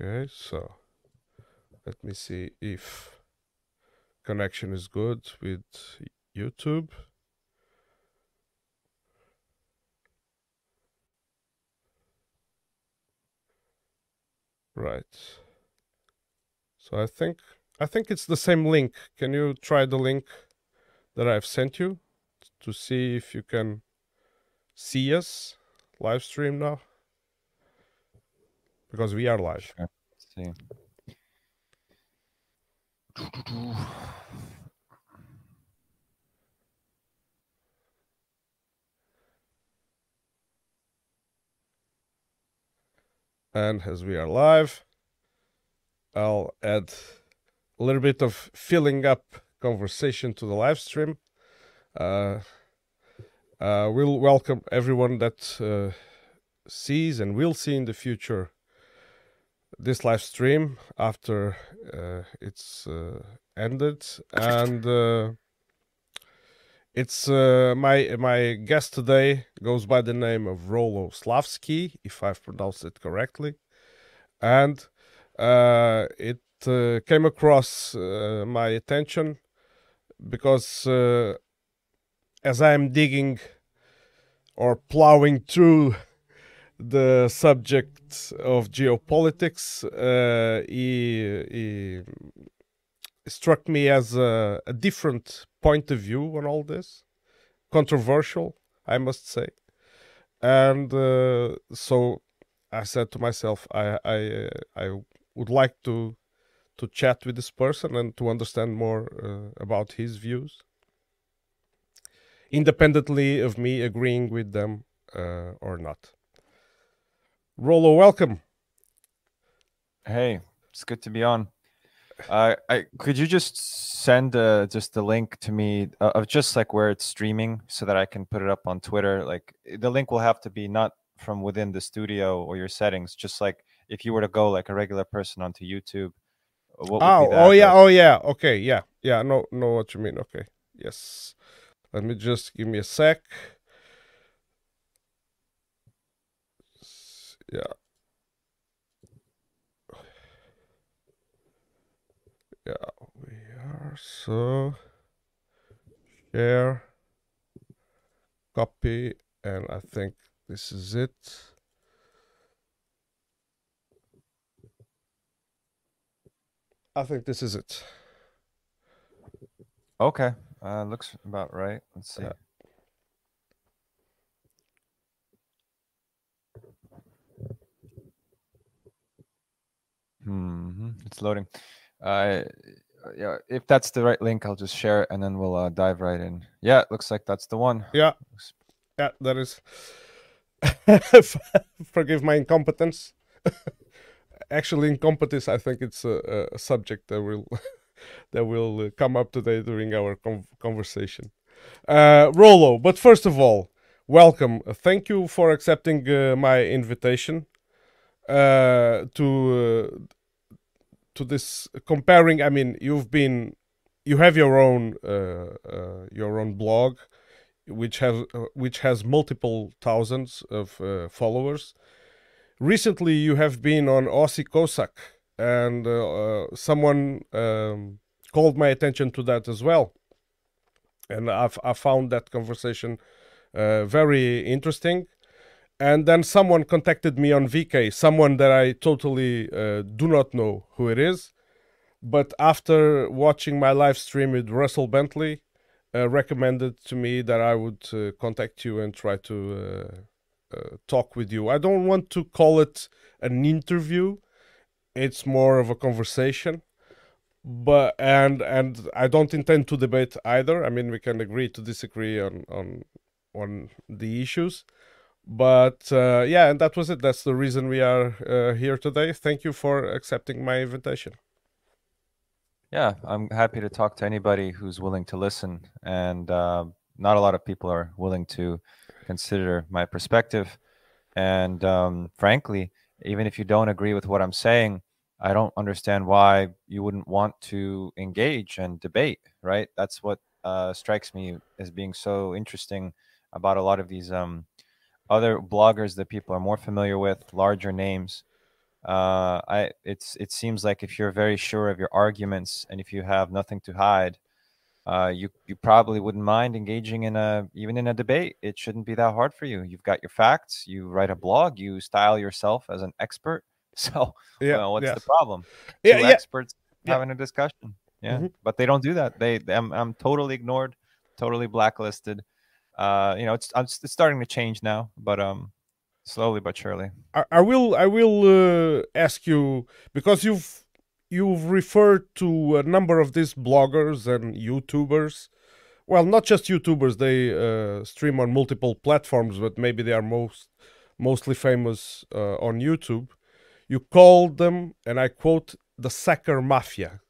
Okay, so let me see if connection is good with YouTube. Right. So I think I think it's the same link. Can you try the link that I've sent you to see if you can see us live stream now? Because we are live. Sure. See. And as we are live, I'll add a little bit of filling up conversation to the live stream. Uh, uh, we'll welcome everyone that uh, sees and will see in the future this live stream after uh, it's uh, ended and uh, it's uh, my my guest today goes by the name of Rolo Slavskiy, if I've pronounced it correctly, and uh, it uh, came across my attention because as I'm digging or plowing through the subject of geopolitics, uh, he, he struck me as a, a different point of view on all this, controversial, I must say, and uh, so I said to myself, I I I would like to to chat with this person and to understand more uh, about his views, independently of me agreeing with them uh, or not. Rolo, welcome. Hey, it's good to be on. Uh, I could you just send uh, just the link to me uh, of just like where it's streaming so that I can put it up on Twitter. Like the link will have to be not from within the studio or your settings. Just like if you were to go like a regular person onto YouTube. What oh, oh yeah, oh yeah. Okay, yeah, yeah. No, know what you mean. Okay, yes. Let me just give me a sec. Yeah. yeah we are so share copy and I think this is it I think this is it okay uh looks about right let's see Yeah. It's loading. Uh, yeah, if that's the right link, I'll just share it and then we'll uh, dive right in. Yeah, it looks like that's the one. yeah yeah that is forgive my incompetence actually incompetence I think it's a, a subject that will that will uh, come up today during our con- conversation uh Rolo but first of all welcome Uh, thank you for accepting uh, my invitation uh to uh, to this comparing i mean you've been you have your own uh, uh your own blog which has uh, which has multiple thousands of uh, followers. Recently you have been on Aussie Cossack and uh, uh, someone um, called my attention to that as well. And I've, I found that conversation very interesting and then someone contacted me on VK someone that I totally uh, do not know who it is but after watching my live stream with Russell Bentley uh, recommended to me that I would uh, contact you and try to uh, uh, talk with you. I don't want to call it an interview; it's more of a conversation. But and and I don't intend to debate either. I mean, we can agree to disagree on on on the issues. But uh, yeah, and that was it. That's the reason we are uh, here today. Thank you for accepting my invitation. Yeah, I'm happy to talk to anybody who's willing to listen. And uh, not a lot of people are willing to consider my perspective. And um, frankly, even if you don't agree with what I'm saying, I don't understand why you wouldn't want to engage and debate, right? That's what uh, strikes me as being so interesting about a lot of these um, other bloggers that people are more familiar with, larger names. Uh, I it's it seems like if you're very sure of your arguments and if you have nothing to hide, uh, you you probably wouldn't mind engaging in a even in a debate. It shouldn't be that hard for you. You've got your facts. You write a blog. You style yourself as an expert. So, Yeah, well, what's yeah. the problem? Yeah, Two yeah. experts having a discussion. Yeah, Mhm. but they don't do that. They, I'm, I'm totally ignored, totally blacklisted. Uh, you know, it's, it's starting to change now, but um, slowly but surely. I, I will I will uh, ask you because you've you've referred to a number of these bloggers and YouTubers. Well, not just YouTubers; they uh, stream on multiple platforms, but maybe they are most mostly famous uh, on YouTube. You called them, and I quote, the Saker Mafia,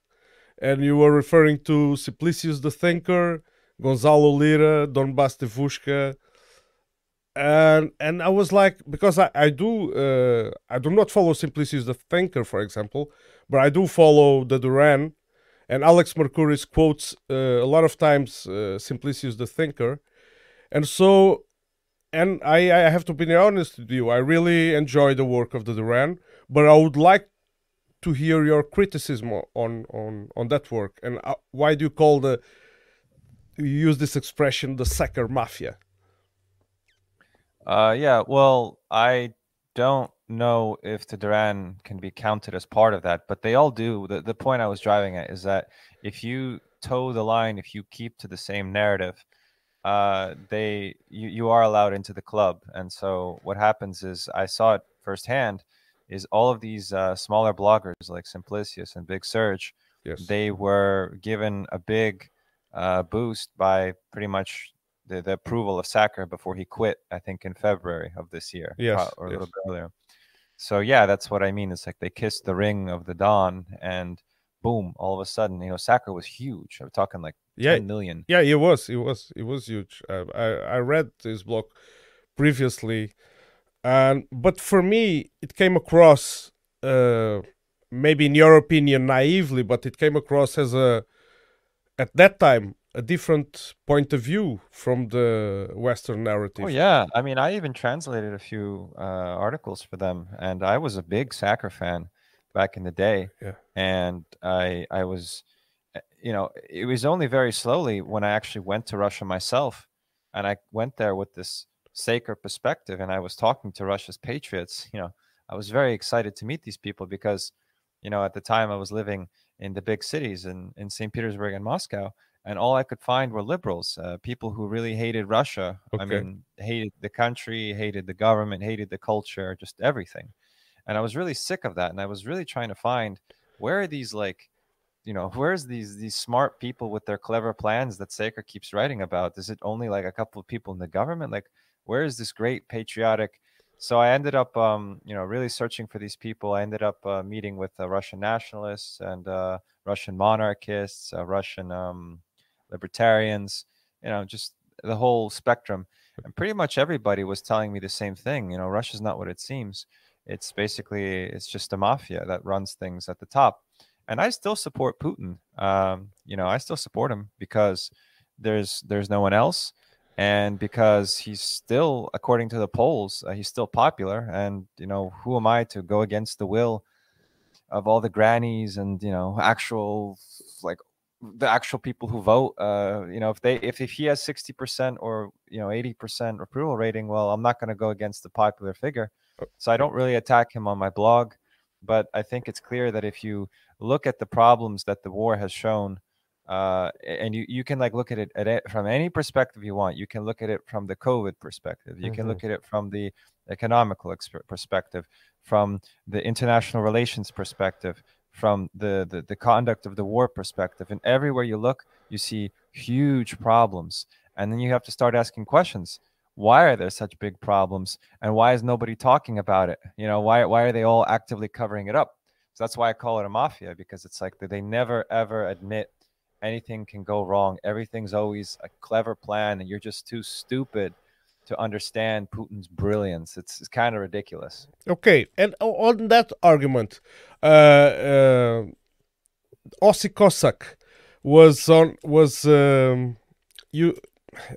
and you were referring to Simplicius the Thinker, Gonzalo Lira, Donbass Devushka, and and I was like because I I do uh, I do not follow Simplicius the Thinker for example, but I do follow the Duran, and Alex Mercouris quotes uh, a lot of times uh, Simplicius the Thinker, and so and I I have to be honest with you I really enjoy the work of the Duran, but I would like to hear your criticism on on on that work. And uh, why do you call the you use this expression the Saker Mafia? Uh, yeah, well, I don't know if the Duran can be counted as part of that, but they all do. The, the point I was driving at is that if you toe the line, if you keep to the same narrative, uh, they you, you are allowed into the club. And so what happens is I saw it firsthand is all of these uh, smaller bloggers like Simplicius and Big Serge, Yes. they were given a big uh, boost by pretty much the, the approval of Saker before he quit, I think in February of this year, Yes, or a little yes. bit earlier. So yeah, that's what I mean. It's like they kissed the ring of the dawn, and boom, all of a sudden, you know, Saker was huge. I'm talking like Yeah, 10 million. Yeah, it was. It was. It was huge. Uh, I I read this blog previously, and but for me, it came across, uh, maybe in your opinion, naively, but it came across as a, at that time, a different point of view from the Western narrative. Oh yeah, I mean, I even translated a few uh, articles for them, and I was a big Saker fan back in the day. Yeah. and I I was, uh, you know, it was only very slowly when I actually went to Russia myself, and I went there with this Saker perspective, and I was talking to Russia's patriots. You know, I was very excited to meet these people because, you know, at the time I was living in the big cities in in St. Petersburg and Moscow, and all I could find were liberals, uh, people who really hated Russia. I mean, hated the country, hated the government, hated the culture, just everything. And I was really sick of that, and I was really trying to find where are these like, you know, where's these these smart people with their clever plans that Saker keeps writing about? Is it only like a couple of people in the government? Like, where is this great patriotic? So I ended up, um, you know, really searching for these people. I ended up uh, meeting with uh, Russian nationalists and uh, Russian monarchists, uh, Russian um, libertarians, you know, just the whole spectrum. And pretty much everybody was telling me the same thing. You know, Russia's not what it seems. It's basically it's just a mafia that runs things at the top. And I still support Putin. Um, you know, I still support him because there's there's no one else, and because he's still, according to the polls, uh, he's still popular. And you know, who am I to go against the will of all the grannies and you know actual like the actual people who vote? Uh you know if they if, if he has 60% or you know 80% approval rating well i'm not going to go against the popular figure. So i don't really attack him on my blog. But i think it's clear that if you look at the problems that the war has shown uh and you you can like look at it at it from any perspective you want you can look at it from the covid perspective you can Mhm. look at it from the economical exp- perspective from the international relations perspective, from the, the the conduct of the war perspective, and everywhere you look, you see huge problems. And then you have to start asking questions. Why are there such big problems, and why is nobody talking about it? You know, why why are they all actively covering it up? So that's why I call it a mafia because it's like they never ever admit anything can go wrong. Everything's always a clever plan, and you're just too stupid to understand Putin's brilliance. It's, it's kind of ridiculous. Okay, and on that argument, uh, uh, Aussie Cossack was on was um, you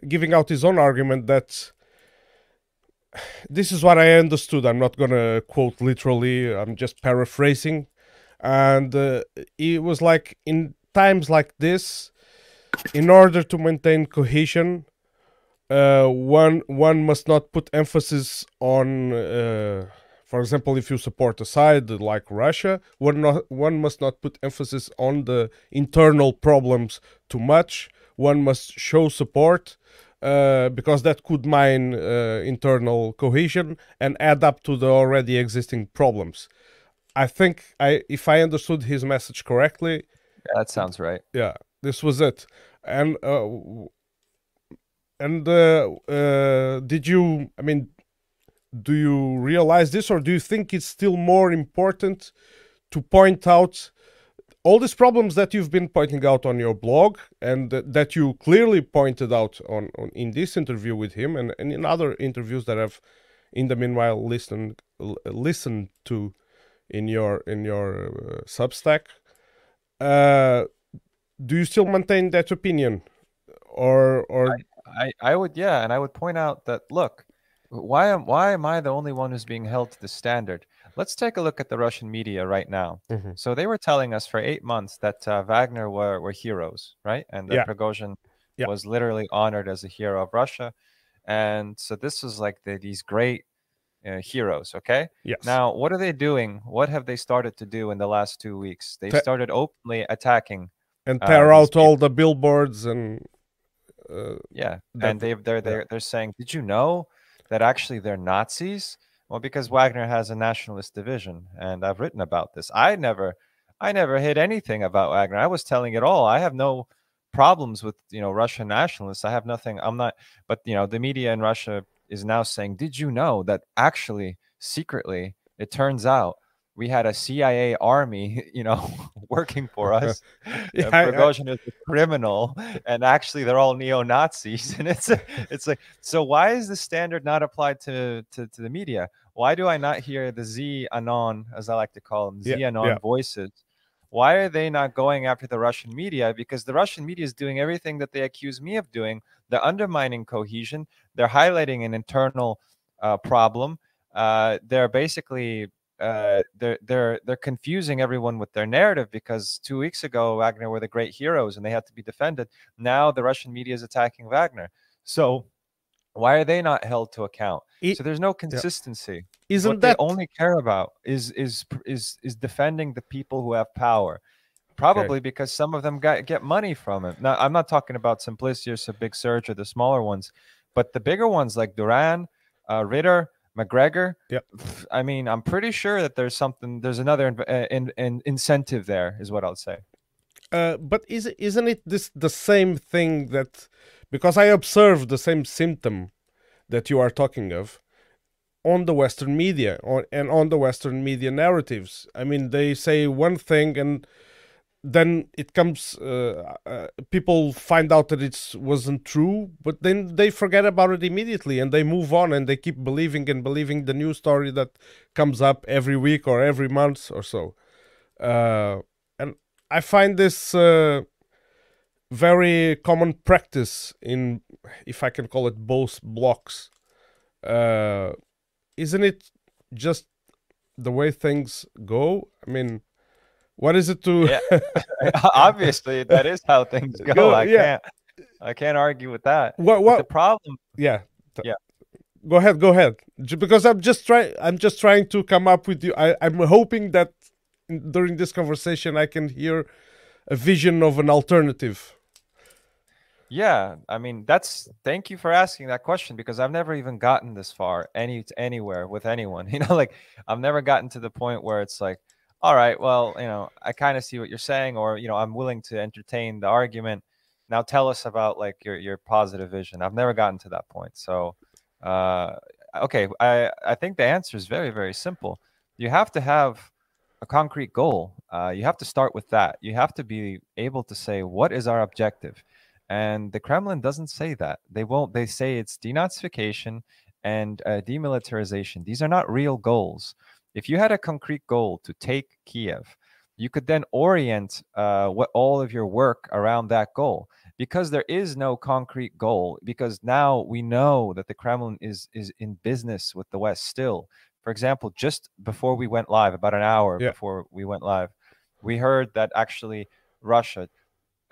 giving out his own argument that this is what I understood. I'm not gonna quote literally. I'm just paraphrasing, and uh, it was like in times like this, in order to maintain cohesion, uh, one one must not put emphasis on. Uh, for example, if you support a side like Russia, one not, one must not put emphasis on the internal problems too much. One must show support uh, because that could mine uh, internal cohesion and add up to the already existing problems. I think I, if I understood his message correctly, that sounds right. Yeah, this was it. And uh, and uh, uh, did you? I mean, do you realize this, or do you think it's still more important to point out all these problems that you've been pointing out on your blog and th- that you clearly pointed out on, on, in this interview with him and, and in other interviews that I've in the meanwhile listened l- listened to in your in your uh, Substack. Uh, do you still maintain that opinion, or or I, I, I would yeah, and I would point out that look, why am why am I the only one who's being held to the standard? Let's take a look at the Russian media right now. Mm-hmm. So they were telling us for eight months that uh, Wagner were, were heroes, right? And that Yeah. Prigozhin Yeah. was literally honored as a hero of Russia. And so this was like the, these great uh, heroes, okay? yes Now, what are they doing? What have they started to do in the last two weeks? They've Te- started openly attacking. and uh, tear these out all the billboards and uh, Yeah, That- and they've they're they're they're saying, did you know that actually they're Nazis? Well, because Wagner has a nationalist division, and I've written about this. I never, I never hid anything about Wagner. I was telling it all. I have no problems with you know Russian nationalists. I have nothing. I'm not. But you know, the media in Russia is now saying, did you know that actually secretly, it turns out we had a CIA army, you know, working for us. Yeah, I- Prigozhin is a criminal, and actually they're all neo Nazis. And it's it's like, so why is the standard not applied to, to to the media? Why do I not hear the Z anon, as I like to call them, Z Yeah, anon yeah. voices? Why are they not going after the Russian media? Because the Russian media is doing everything that they accuse me of doing. They're undermining cohesion. They're highlighting an internal uh, problem. Uh, they're basically uh, they're they're they're confusing everyone with their narrative because two weeks ago Wagner were the great heroes and they had to be defended. Now the Russian media is attacking Wagner. So why are they not held to account? It- so there's no consistency. isn't what that they only care about is is is is defending the people who have power. Probably because some of them got, get money from it. Now, I'm not talking about Simplicius, a Big Serge, or the smaller ones, but the bigger ones like Duran, uh, Ritter, Macgregor. Yep. I mean, I'm pretty sure that there's something, there's another inv- uh, in, in, incentive there, is what I'll say. Uh, but is isn't it this the same thing that because I observe the same symptom that you are talking of on the Western media on, and on the Western media narratives. I mean, they say one thing and then it comes. Uh, uh, people find out that it wasn't true, but then they forget about it immediately and they move on and they keep believing and believing the new story that comes up every week or every month or so. Uh, and I find this uh, very common practice in, if I can call it, both blocks. Uh, isn't it just the way things go? I mean, what is it to? Yeah. Obviously, that is how things go. Go- I yeah. can't, I can't argue with that. what? But What? the problem, yeah. Yeah. Go ahead. Go ahead. Because I'm just trying. I'm just trying to come up with you. I, I'm hoping that during this conversation I can hear a vision of an alternative. Yeah, I mean that's thank you for asking that question because I've never even gotten this far any anywhere with anyone. You know, like I've never gotten to the point where it's like, all right, well, you know, I kind of see what you're saying, or you know, I'm willing to entertain the argument. Now tell us about like your your positive vision. I've never gotten to that point. So, uh, okay, I I think the answer is very very simple. You have to have a concrete goal. Uh, you have to start with that. You have to be able to say what is our objective and the Kremlin doesn't say that. They won't. They say it's denazification and uh, demilitarization. These are not real goals. If you had a concrete goal to take Kiev, you could then orient uh, what all of your work around that goal. because there is no concrete goal because now we know that the kremlin is is in business with the west still for example just before we went live about an hour Yeah. before we went live we heard that actually russia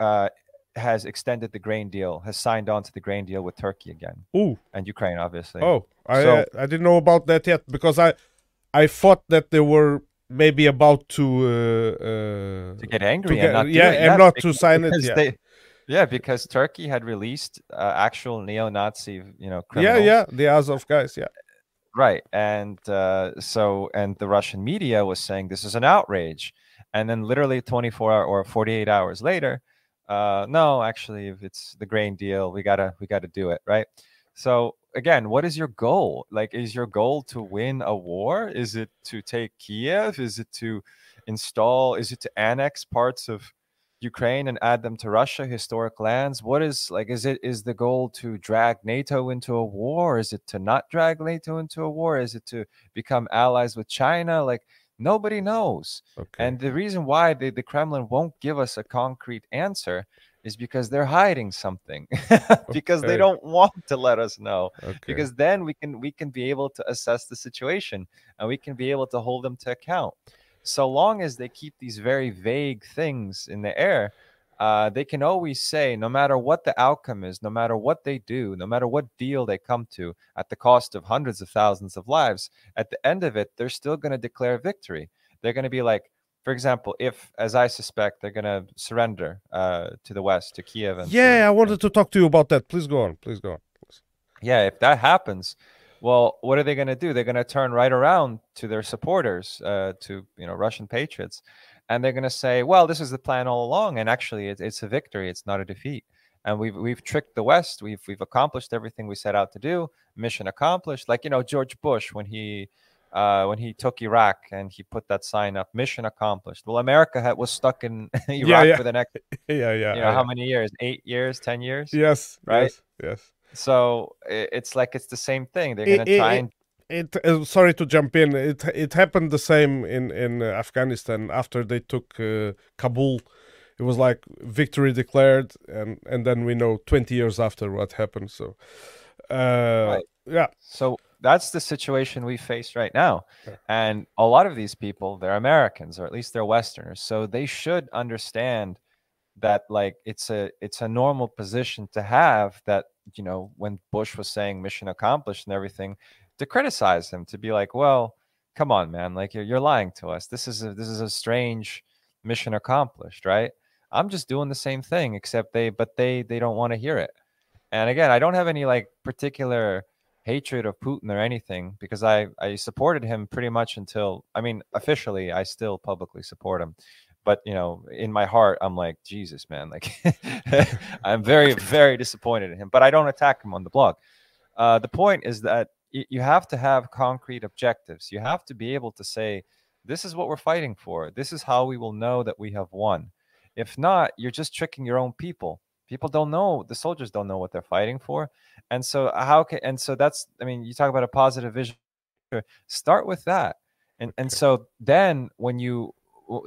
uh, has extended the grain deal has signed on to the grain deal with turkey again Ooh. and ukraine obviously Oh, I So- uh, I didn't know about that yet because I I thought that they were maybe about to uh, uh, to get angry get- and not yeah, and not to because- sign it, yeah. they- yeah, because Turkey had released uh, actual neo-Nazi, you know, criminals. yeah yeah, the Azov guys yeah right. And uh, so, and the Russian media was saying this is an outrage, and then literally 24 hour or 48 hours later, uh, no, actually, if it's the grain deal, we gotta we gotta do it, right? So again, what is your goal? Like, is your goal to win a war? Is it to take Kiev? Is it to install? Is it to annex parts of Ukraine and add them to Russia, historic lands? What is like? Is it is the goal to drag NATO into a war? Is it to not drag NATO into a war? Is it to become allies with China? Like nobody knows. okay And the reason why the, the Kremlin won't give us a concrete answer is because they're hiding something because they don't want to let us know okay. because then we can we can be able to assess the situation and we can be able to hold them to account. So long as they keep these very vague things in the air uh, they can always say no matter what the outcome is no matter what they do no matter what deal they come to at the cost of hundreds of thousands of lives at the end of it they're still going to declare victory. They're going to be like for example if as i suspect they're going to surrender uh, to the west to kiev and to- yeah I and wanted to talk to you about that please go on please go on yeah, if that happens, well, what are they going to do? They're going to turn right around to their supporters, uh, to you know Russian patriots, and they're going to say, "Well, this is the plan all along, and actually, it's, it's a victory. It's not a defeat." And we've we've tricked the West. We've we've accomplished everything we set out to do. Mission accomplished. Like you know George Bush when he uh, when he took Iraq and he put that sign up, "Mission accomplished." Well, America had, was stuck in Iraq yeah. for the next yeah yeah you know I- how many years? Eight years? Ten years? yes Right? yes yes So it's like it's the same thing. They're going to try I- and it uh, sorry to jump in it it happened the same in in uh, afghanistan after they took uh, kabul it was like victory declared and and then we know 20 years after what happened so uh Right. yeah So that's the situation we face right now. And a lot of these people, they're Americans or at least they're Westerners. So they should understand that like it's a it's a normal position to have that, you know, when Bush was saying mission accomplished and everything, to criticize him, to be like, well, come on, man, like you're, you're lying to us. This is a this is a strange mission accomplished, right? I'm just doing the same thing, except they but they they don't want to hear it. And again, I don't have any like particular hatred of Putin or anything because I I supported him pretty much until I mean officially I still publicly support him. But you know, in my heart, I'm like Jesus, man. Like, I'm very, very disappointed in him. But I don't attack him on the blog. Uh, the point is that y- you have to have concrete objectives. You have to be able to say, "This is what we're fighting for. This is how we will know that we have won." If not, you're just tricking your own people. People don't know. The soldiers don't know what they're fighting for, and so how can? And so that's. I mean, you talk about a positive vision. Start with that, and and so then when you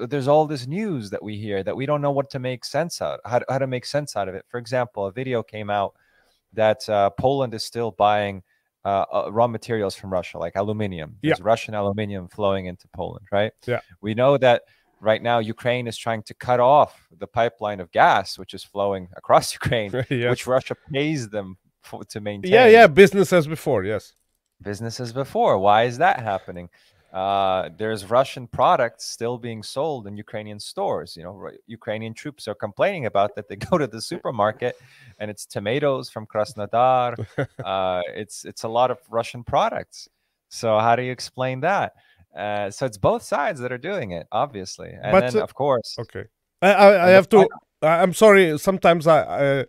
there's all this news that we hear that we don't know what to make sense out how to, how to make sense out of it for example a video came out that uh, poland is still buying uh, uh, raw materials from russia like aluminium Yeah. russian aluminium flowing into poland right Yeah. we know that right now ukraine is trying to cut off the pipeline of gas which is flowing across ukraine yes. which russia pays them for, to maintain yeah yeah business as before yes business as before. Why is that happening? Uh, there's Russian products still being sold in Ukrainian stores. You know, Ukrainian troops are complaining about that. They go to the supermarket and it's tomatoes from Krasnodar. uh, it's it's a lot of Russian products. So how do you explain that? Uh, so it's both sides that are doing it, obviously, and But, then uh, of course, okay i i, I have to i'm sorry sometimes i i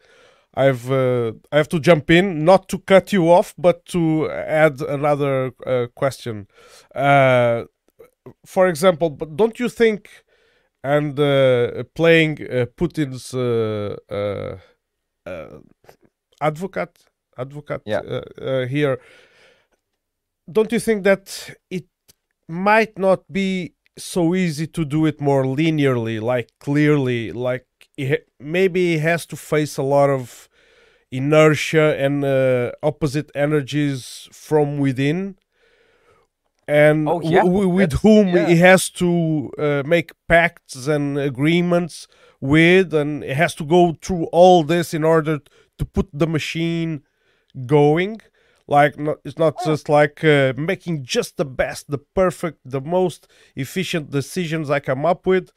I've uh, I have to jump in, not to cut you off, but to add another uh, question. Uh, for example, but don't you think, and uh, playing uh, Putin's uh, uh, uh, advocate, advocate Yeah. here, don't you think that it might not be so easy to do it more linearly, like clearly, like maybe he has to face a lot of inertia and uh, opposite energies from within. And Oh, yeah, with that's- whom yeah. he has to uh, make pacts and agreements with and he has to go through all this in order to put the machine going like not, it's not just like uh, making just the best the perfect the most efficient decisions i come up with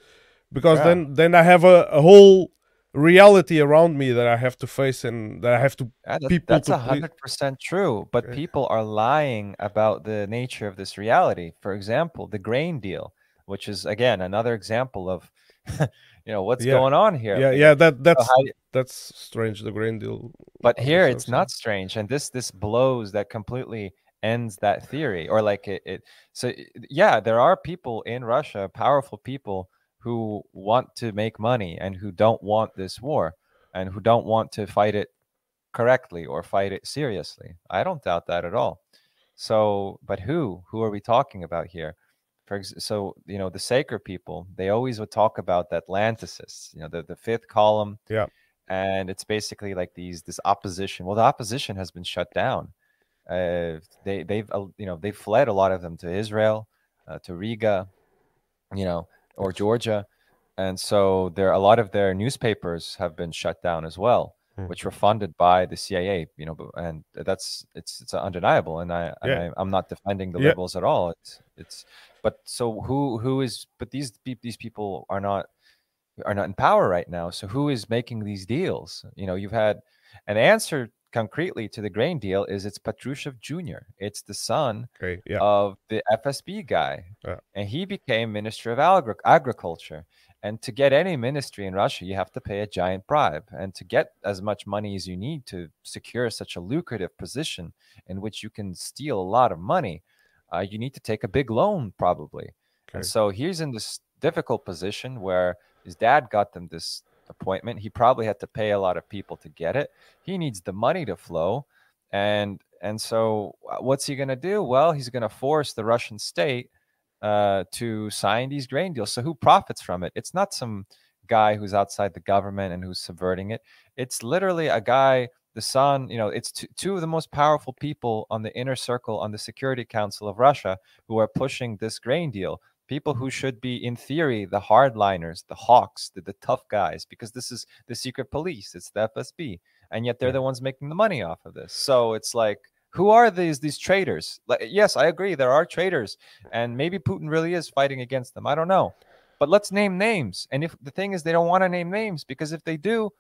because Yeah. then then i have a, a whole reality around me that i have to face and that i have to Yeah, that- people that's a hundred percent true. But people are lying about the nature of this reality. For example, the grain deal, which is again another example of, you know, what's Yeah. going on here. yeah yeah that so that's how- that's strange the grain deal but here it's not strange, and this this blows that completely ends that theory, or like it. it so yeah, there are people in Russia, powerful people who want to make money and who don't want this war and who don't want to fight it correctly or fight it seriously. I don't doubt that at all. So, but who? Who are we talking about here? For so, you know, the Saker people, they always would talk about the Atlanticists, you know, the, the fifth column. Yeah. And it's basically like these this opposition. Well, the opposition has been shut down. Uh, they they've uh, you know they've fled a lot of them to Israel, uh, to Riga, you know, or Georgia, and so there a lot of their newspapers have been shut down as well which were funded by the CIA, you know, and that's it's it's undeniable, and I, Yeah. I I'm not defending the Yeah. liberals at all. It's it's but so who who is but these these people are not are not in power right now. So who is making these deals? You know, you've had an answer concretely to the grain deal is it's Patrushev Jr. It's the son okay yeah of the FSB guy, Yeah. and he became Minister of Agri- Agriculture. And to get any ministry in Russia, you have to pay a giant bribe. And to get as much money as you need to secure such a lucrative position in which you can steal a lot of money, uh, you need to take a big loan, probably. Okay. And so he's in this difficult position where his dad got them this appointment. He probably had to pay a lot of people to get it. He needs the money to flow. And and so uh, what's he going to do? Well, he's going to force the Russian state uh, to sign these grain deals. So who profits from it? It's not some guy who's outside the government and who's subverting it. It's literally a guy, the son. You know, it's two, two of the most powerful people on the inner circle on the Security Council of Russia who are pushing this grain deal. People who should be, in theory, the hardliners, the hawks, the, the tough guys, because this is the secret police. It's the FSB, and yet they're the ones making the money off of this. So it's like, who are these these traitors? Like, yes, I agree, there are traitors, and maybe Putin really is fighting against them. I don't know, but let's name names. And if the thing is, they don't want to name names because if they do,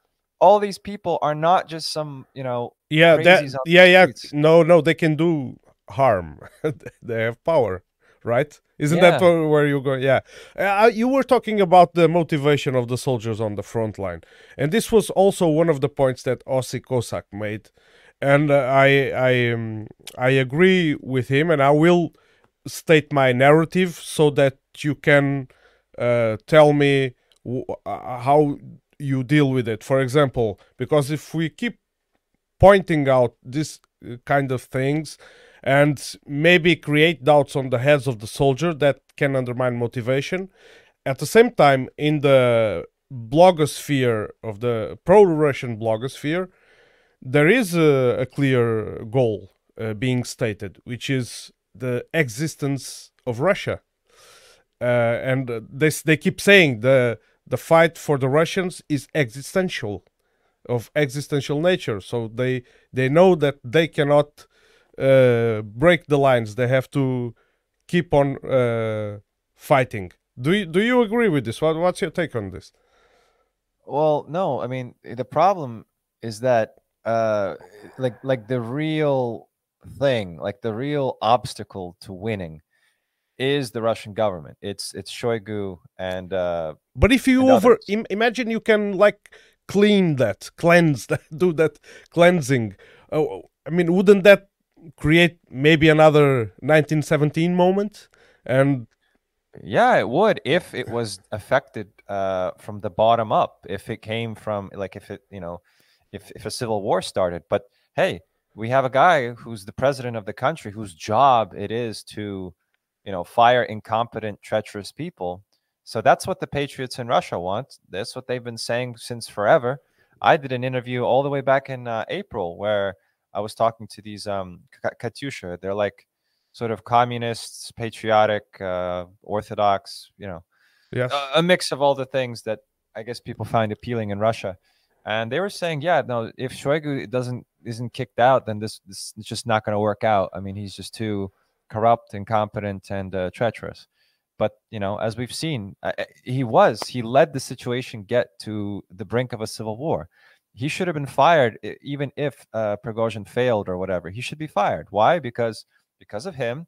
all these people are not just some, you know, yeah that crazies on the yeah yeah streets. no no they can do harm they have power right isn't that Yeah. where, where you're going yeah uh, you were talking about the motivation of the soldiers on the front line and this was also one of the points that Aussie Cossack made and uh, i i um, i agree with him and i will state my narrative so that you can uh, tell me w- uh, how you deal with it for example because if we keep pointing out this uh, kind of things and maybe create doubts on the heads of the soldier that can undermine motivation. At the same time, in the blogosphere of the pro-Russian blogosphere, there is a, a clear goal uh, being stated, which is the existence of Russia. Uh, and uh, they they keep saying the the fight for the Russians is existential of existential nature. So they they know that they cannot uh, break the lines. They have to keep on uh, fighting. Do you do you agree with this? What what's your take on this? Well, no, I mean the problem is that uh like like the real thing, like the real obstacle to winning is the Russian government. It's it's Shoigu and uh But if you over. Im- imagine you can like clean that, cleanse that, do that cleansing. Oh, I mean, wouldn't that create maybe another 1917 moment? And yeah, it would if it was affected uh from the bottom up, if it came from like if it, you know, if if a civil war started. But hey, we have a guy who's the president of the country whose job it is to, you know, fire incompetent, treacherous people. So that's what the patriots in Russia want. That's what they've been saying since forever. I did an interview all the way back in uh, April where I was talking to these um, Katyusha. They're like sort of communists, patriotic, uh, orthodox, you know, Yes. a, a mix of all the things that I guess people find appealing in Russia. And they were saying, yeah, no, if Shoigu doesn't isn't kicked out, then this this is just not going to work out. I mean, he's just too corrupt, incompetent, and uh, treacherous. But you know, as we've seen, uh, uh, he was he led the situation get to the brink of a civil war. He should have been fired, even if uh, Prigozhin failed or whatever. He should be fired. Why? Because because of him,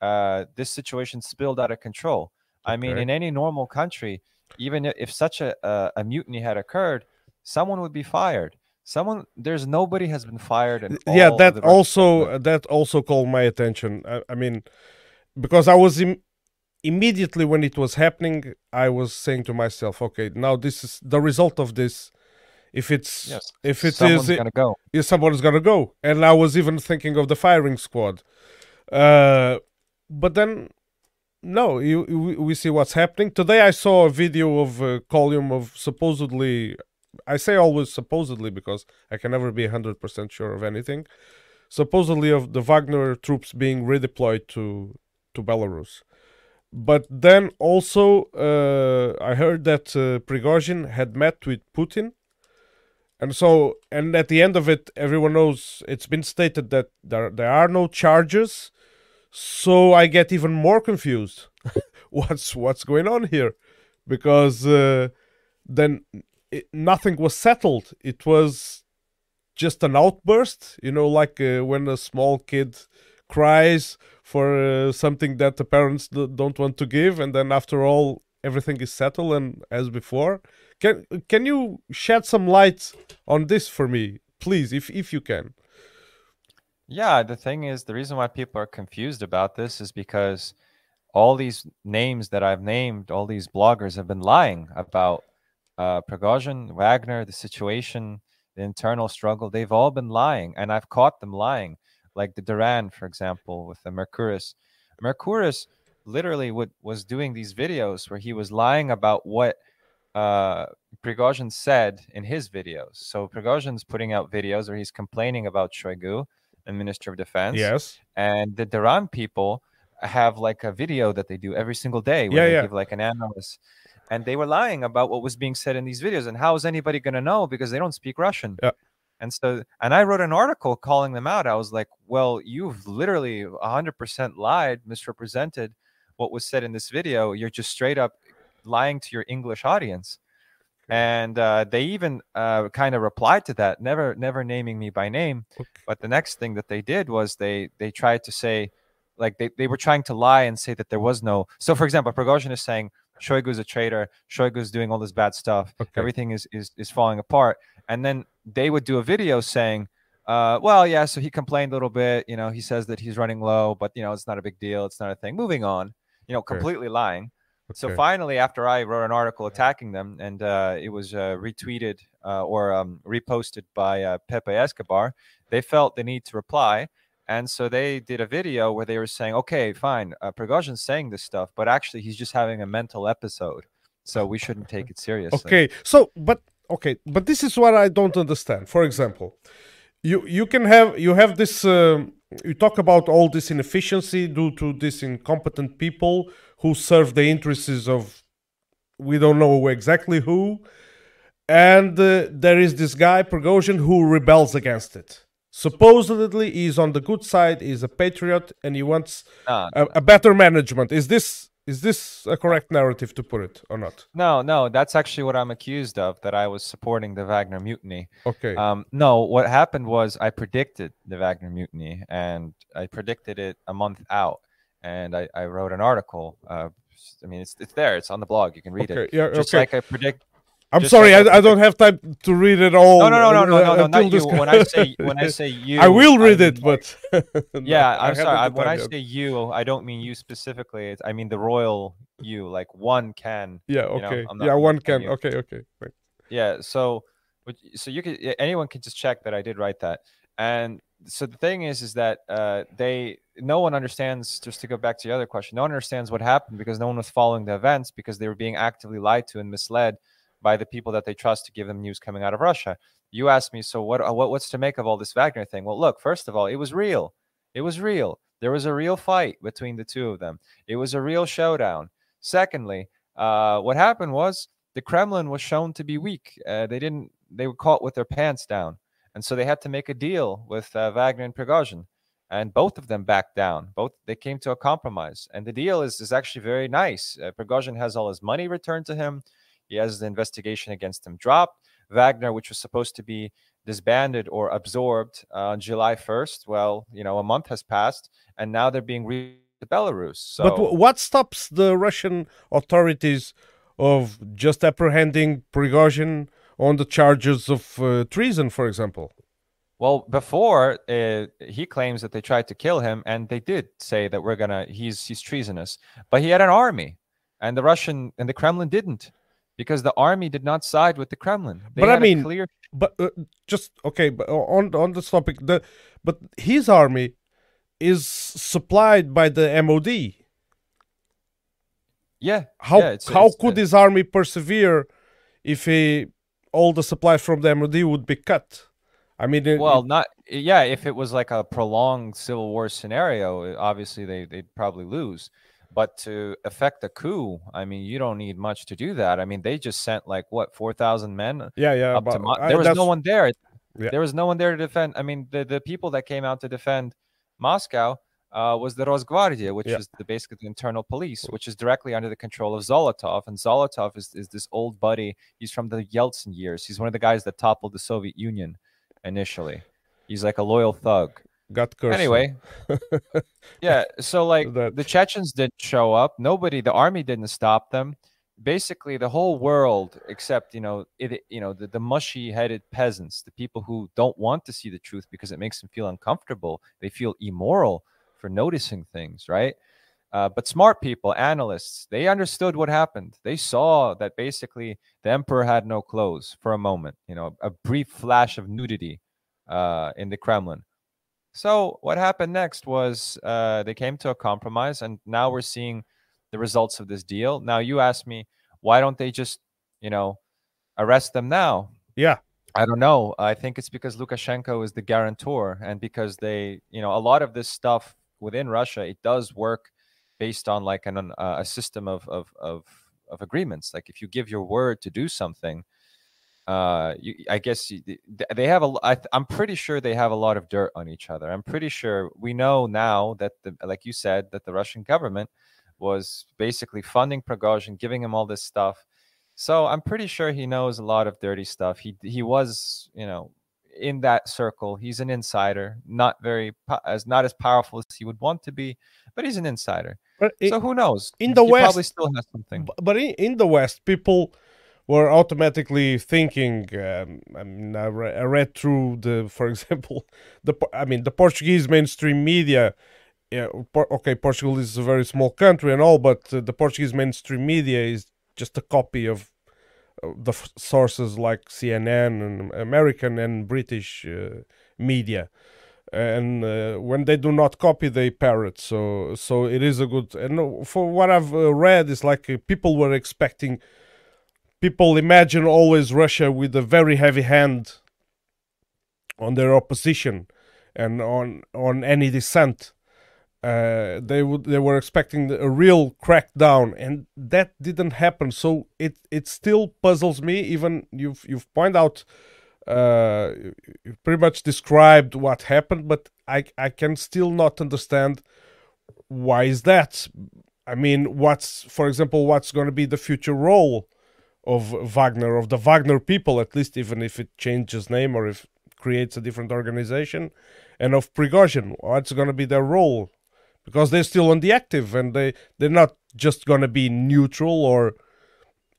uh, this situation spilled out of control. I mean, Okay. in any normal country, even if such a, a, a mutiny had occurred, someone would be fired. Someone, there's nobody has been fired. Yeah that also government. that also called my attention i, I mean because i was Im- immediately when it was happening i was saying to myself okay now this is the result of this if it's yes, if it someone's is gonna go. is someone's gonna go and i was even thinking of the firing squad uh but then no you, we- we see what's happening today i saw a video of a column of supposedly i say always supposedly because i can never be 100% sure of anything supposedly of the wagner troops being redeployed to to belarus but then also uh, i heard that uh, prigozhin had met with putin and so, and at the end of it, everyone knows it's been stated that there there are no charges. So I get even more confused. what's what's going on here? Because uh, then it, nothing was settled. It was just an outburst. You know, like uh, when a small kid cries for uh, something that the parents don't want to give, and then after all, everything is settled and as before. Can can you shed some light on this for me, please, if if you can? Yeah, the thing is, the reason why people are confused about this is because all these names that I've named, all these bloggers have been lying about uh, Prigozhin, Wagner, the situation, the internal struggle. They've all been lying, and I've caught them lying. Like the Duran, for example, with the Mercouris. Mercouris literally would, was doing these videos where he was lying about what uh, Prigozhin said in his videos. So Prigozhin's putting out videos where he's complaining about Shoigu, the Minister of Defense. Yes. And the Duran people have like a video that they do every single day where Yeah, they yeah. give like an analysis. And they were lying about what was being said in these videos. And how is anybody going to know because they don't speak Russian? Yeah. And so, and I wrote an article calling them out. I was like, well, you've literally 100% lied, misrepresented what was said in this video. You're just straight up lying to your English audience. And uh, they even uh, kind of replied to that, never, never naming me by name. But the next thing that they did was they they tried to say, like they, they were trying to lie and say that there was no. So, for example, Prigozhin is saying Shoigu's a traitor. Shoigu's doing all this bad stuff. Okay. Everything is, is is falling apart. And then they would do a video saying, uh, well, yeah, so he complained a little bit. You know, he says that he's running low, but you know, it's not a big deal. It's not a thing. Moving on. You know, Okay. completely lying. So finally, after I wrote an article attacking them, and uh, it was uh, retweeted uh, or um, reposted by uh, Pepe Escobar, they felt the need to reply, and so they did a video where they were saying, "Okay, fine, uh, Prigozhin's saying this stuff, but actually he's just having a mental episode, so we shouldn't take it seriously." Okay, so but okay, but this is what I don't understand. For example, you you can have you have this. Um, you talk about all this inefficiency due to these incompetent people who serve the interests of we don't know exactly who, and uh, there is this guy Prigozhin who rebels against it. Supposedly, he's on the good side. He's a patriot, and he wants No, a, a better management. Is this is this a correct narrative to put it or not? no, no, that's actually what I'm accused of. That I was supporting the Wagner mutiny. Okay. Um, no, what happened was I predicted the Wagner mutiny, and I predicted it a month out, and I, I wrote an article. Uh, I mean, it's it's there. It's on the blog. You can read okay. it. Yeah. Just okay. like I predict. I'm sorry, I I, I don't have time to read it all. No, no, no, no, no, uh, no, no, until not you. When I say when I say you, I will read mean it, but no, yeah, I I'm haven't sorry. I, when I yet. say you, I don't mean you specifically. It's, I mean the royal you, like one can. yeah, you know, okay, yeah, one can. you. Okay, okay, right. Yeah. So, so you could anyone can just check that I did write that, and so the thing is, is that uh, they no one understands. Just to go back to the other question, no one understands what happened because no one was following the events because they were being actively lied to and misled by the people that they trust to give them news coming out of Russia. You asked me, so what, what? What's to make of all this Wagner thing? Well, look, first of all, it was real. It was real. There was a real fight between the two of them. It was a real showdown. Secondly, uh, what happened was the Kremlin was shown to be weak. Uh, they didn't. They were caught with their pants down, and so they had to make a deal with uh, Wagner and Prigozhin, and both of them backed down. Both they came to a compromise, and the deal is is actually very nice. Uh, Prigozhin has all his money returned to him. He has the investigation against him dropped. Wagner, which was supposed to be disbanded or absorbed uh, on July 1st, well, you know, a month has passed, and now they're being re to Belarus. So, but what stops the Russian authorities of just apprehending Prigozhin on the charges of uh, treason, for example? Well, before uh, he claims that they tried to kill him, and they did say that we're gonna he's he's treasonous, but he had an army, and the Russian and the Kremlin didn't because the army did not side with the Kremlin. They but I mean, clear... but uh, just okay, but on on this topic, the but his army is supplied by the MOD. Yeah. How yeah, it's, how it's, could his army persevere if he all the supplies from the MOD would be cut? I mean, well, not yeah. If it was like a prolonged civil war scenario, obviously they they'd probably lose. But to effect a coup, I mean, you don't need much to do that. I mean, they just sent like what four thousand men. Yeah, yeah. Mo- there was no one there. Yeah. There was no one there to defend. I mean, the the people that came out to defend Moscow uh, was the Rosgvardia, which yeah. is the, basically the internal police, which is directly under the control of Zolotov. And Zolotov is, is this old buddy. He's from the Yeltsin years. He's one of the guys that toppled the Soviet Union initially. He's like a loyal thug got cursed. Anyway, yeah. So like that... the Chechens didn't show up. Nobody, the army didn't stop them. Basically, the whole world, except you know, it, you know, the, the mushy-headed peasants, the people who don't want to see the truth because it makes them feel uncomfortable. They feel immoral for noticing things, right? Uh, but smart people, analysts, they understood what happened. They saw that basically the emperor had no clothes for a moment. You know, a brief flash of nudity uh, in the Kremlin so what happened next was uh, they came to a compromise, and now we're seeing the results of this deal. Now you ask me why don't they just, you know, arrest them now? Yeah. I don't know. I think it's because Lukashenko is the guarantor, and because they, you know, a lot of this stuff within Russia, it does work based on like an uh, a system of, of of of agreements. Like if you give your word to do something, uh you, i guess you, they have a I, i'm pretty sure they have a lot of dirt on each other. I'm pretty sure we know now that the like you said that the russian government was basically funding prigozhin giving him all this stuff. So i'm pretty sure he knows a lot of dirty stuff. He he was you know in that circle. He's an insider not very as not as powerful as he would want to be but he's an insider. It, so who knows? in the he west probably still has something. but in, in the west people were automatically thinking. Um, I mean, I, re- I, read through the, for example, the I mean, the Portuguese mainstream media. Yeah, por- okay, Portugal is a very small country and all, but uh, the Portuguese mainstream media is just a copy of uh, the f- sources like CNN and American and British uh, media. And uh, when they do not copy, they parrot. So, so it is a good. And for what I've uh, read, is like uh, people were expecting people imagine always Russia with a very heavy hand on their opposition and on on any dissent. Uh, they would they were expecting a real crackdown, and that didn't happen. So it it still puzzles me. Even you've you've pointed out, uh, you pretty much described what happened, but I I can still not understand why is that. I mean, what's for example, what's going to be the future role of Wagner, of the Wagner people, at least, even if it changes name or if creates a different organization, and of Prigozhin. What's going to be their role? Because they're still on the active, and they they're not just going to be neutral or.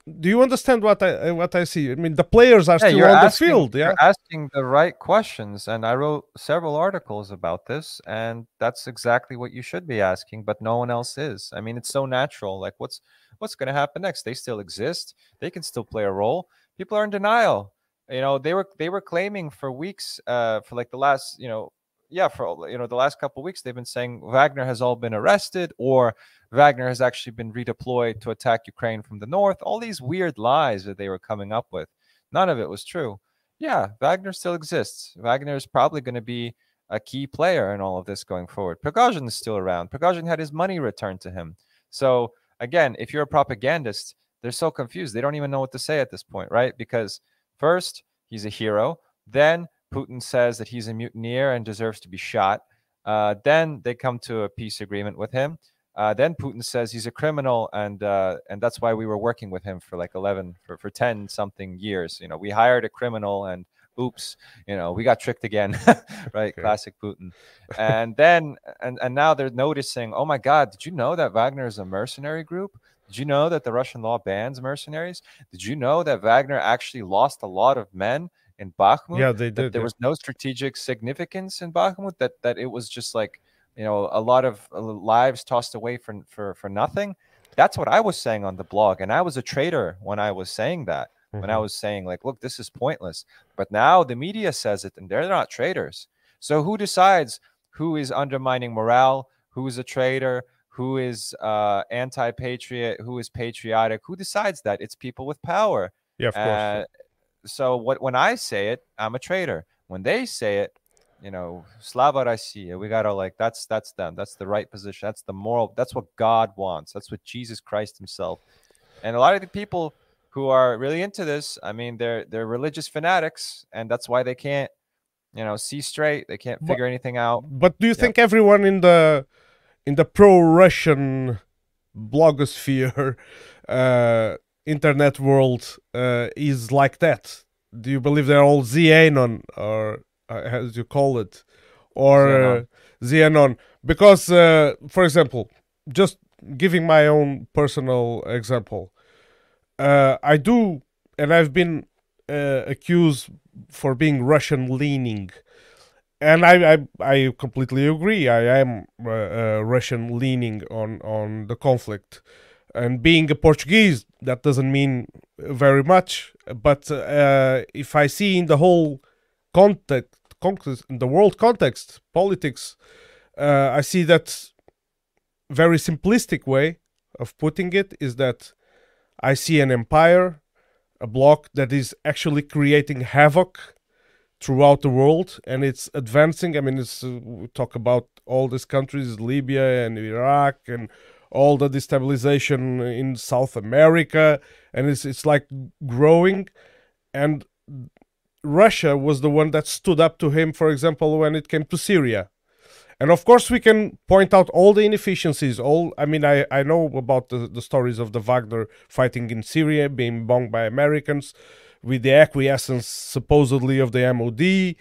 Do you understand what I what I see? I mean, the players are yeah, still on asking, the field. Yeah, you're asking the right questions, and I wrote several articles about this, and that's exactly what you should be asking, but no one else is. I mean, it's so natural. Like, what's what's going to happen next? They still exist. They can still play a role. People are in denial. You know, they were they were claiming for weeks, uh, for like the last, you know, yeah, for you know the last couple weeks, they've been saying Wagner has all been arrested, or Wagner has actually been redeployed to attack Ukraine from the north. All these weird lies that they were coming up with, none of it was true. Yeah, Wagner still exists. Wagner is probably going to be a key player in all of this going forward. Prigozhin is still around. Prigozhin had his money returned to him. So again, if you're a propagandist, they're so confused. They don't even know what to say at this point, right? Because first, he's a hero. Then Putin says that he's a mutineer and deserves to be shot. Uh, then they come to a peace agreement with him. Uh, then Putin says he's a criminal, and uh, and that's why we were working with him for like eleven for for ten something years. You know, we hired a criminal, and oops, you know, we got tricked again, right? Okay. Classic Putin. And then and and now they're noticing, oh my God, did you know that Wagner is a mercenary group? Did you know that the Russian law bans mercenaries? Did you know that Wagner actually lost a lot of men in Bakhmut. Yeah, they did. There yeah. was no strategic significance in Bakhmut. That that it was just like you know a lot of uh, lives tossed away for for for nothing. That's what I was saying on the blog, and I was a traitor when I was saying that. Mm-hmm. When I mm-hmm. was saying like, look, this is pointless. But now the media says it, and they're not traitors. So who decides who is undermining morale? Who is a traitor? Who is uh, anti-patriot? Who is patriotic? Who decides that? It's people with power. Yeah, of course. Uh, so what when I say it, I'm a traitor. When they say it, you know, Slava Russia, we gotta like that's that's them. That's the right position. That's the moral. That's what God wants. That's what Jesus Christ Himself. And a lot of the people who are really into this, I mean, they're they're religious fanatics, and that's why they can't, you know, see straight. They can't figure but, anything out. But do you yep. think everyone in the in the pro Russian blogosphere uh, internet world uh, is like that? Do you believe they're all Z-Anon or uh, as you call it, or Z-Anon? Uh, Because, uh, for example, just giving my own personal example, uh, I do, and I've been uh, accused for being Russian leaning. And I, I, I completely agree. I am Russian leaning on, on the conflict and being a Portuguese, that doesn't mean very much. But uh, if I see in the whole context, context in the world context, politics, uh, I see that very simplistic way of putting it is that I see an empire, a bloc that is actually creating havoc throughout the world and it's advancing. I mean, it's, uh, we talk about all these countries, Libya and Iraq and all the destabilization in South America, and it's it's like growing, and Russia was the one that stood up to him, for example, when it came to Syria. And of course, we can point out all the inefficiencies. All I mean, I, I know about the, the stories of the Wagner fighting in Syria, being bombed by Americans, with the acquiescence supposedly of the MOD.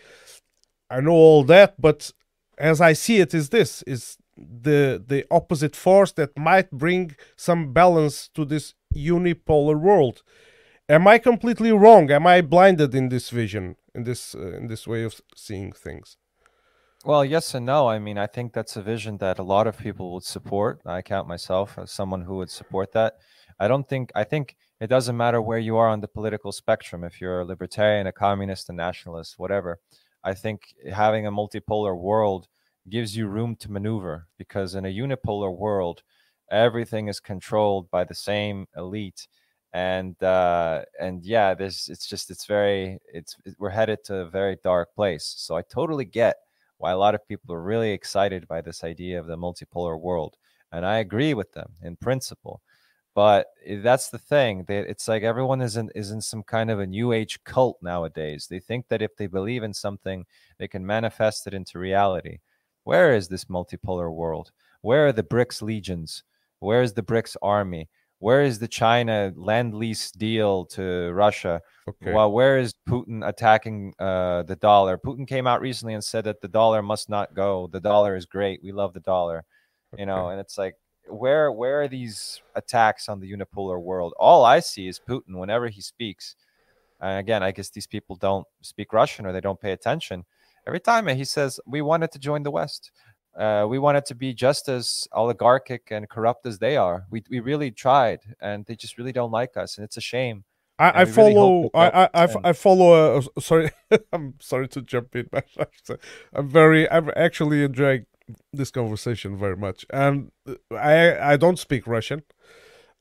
I know all that, but as I see it, is this: is the the opposite force that might bring some balance to this unipolar world. Am I completely wrong? Am I blinded in this vision, in this uh, in this way of seeing things? Well, yes and no. I mean, I think that's a vision that a lot of people would support. I count myself as someone who would support that. I don't think I think it doesn't matter where you are on the political spectrum if you're a libertarian, a communist, a nationalist, whatever. I think having a multipolar world gives you room to maneuver because in a unipolar world, everything is controlled by the same elite. And uh and yeah this it's just it's very it's it, we're headed to a very dark place. So i totally get why a lot of people are really excited by this idea of the multipolar world and i agree with them in principle. But that's the thing that it's like everyone is in is in some kind of a new age cult nowadays. They think that if they believe in something they can manifest it into reality where is this multipolar world? Where are the BRICS legions? Where is the BRICS army? Where is the China Lend-Lease deal to Russia? Okay. Well, where is Putin attacking uh, the dollar? Putin came out recently and said that the dollar must not go. The dollar is great. We love the dollar. Okay. You know, and it's like, where where are these attacks on the unipolar world? All I see is Putin whenever he speaks. And again, I guess these people don't speak Russian or they don't pay attention every time he says we wanted to join the West. Uh, we wanted to be just as oligarchic and corrupt as they are. We we really tried, and they just really don't like us, and it's a shame. I, I really follow. hope I I, I, that f- I follow. Uh, sorry, I'm sorry to jump in. but I'm very. I'm actually enjoying this conversation very much, and uh, I I don't speak Russian.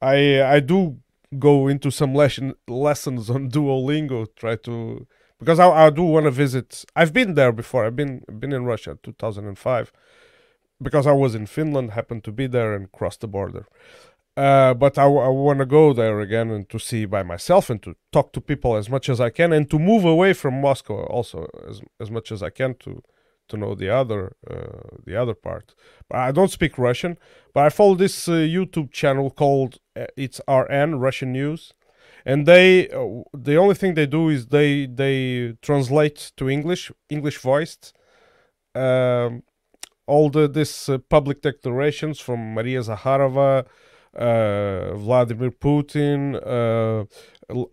I I do go into some lesson lessons on Duolingo. Try to because I I do want to visit. I've been there before. I've been been in Russia 2005 because I was in Finland. Happened to be there and crossed the border. Uh, but I, want to go there again and to see by myself and to talk to people as much as I can and to move away from Moscow also as as much as I can to to know the other uh, the other part. But I don't speak Russian, but I follow this uh, YouTube channel called uh, it's RN Russian News, and they uh, the only thing they do is they they translate to English English voiced. Um, all the this uh, public declarations from Maria Zakharova, uh, Vladimir Putin, uh,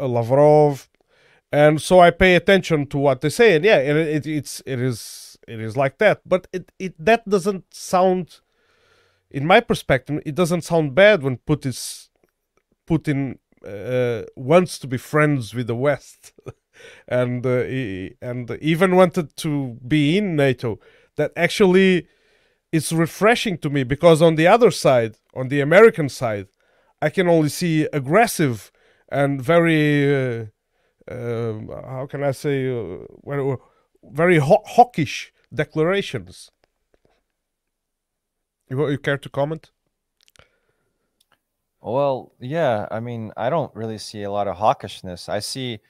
Lavrov, and so I pay attention to what they say, and yeah, it, it, it's it is it is like that, but it, it that doesn't sound, in my perspective, it doesn't sound bad when Putin Putin uh, wants to be friends with the West, and uh, he, and even wanted to be in NATO. That actually is refreshing to me because on the other side, on the American side, I can only see aggressive and very, uh, uh, how can I say, uh, very haw- hawkish declarations. You, you care to comment? Well, yeah, I mean, I don't really see a lot of hawkishness. I see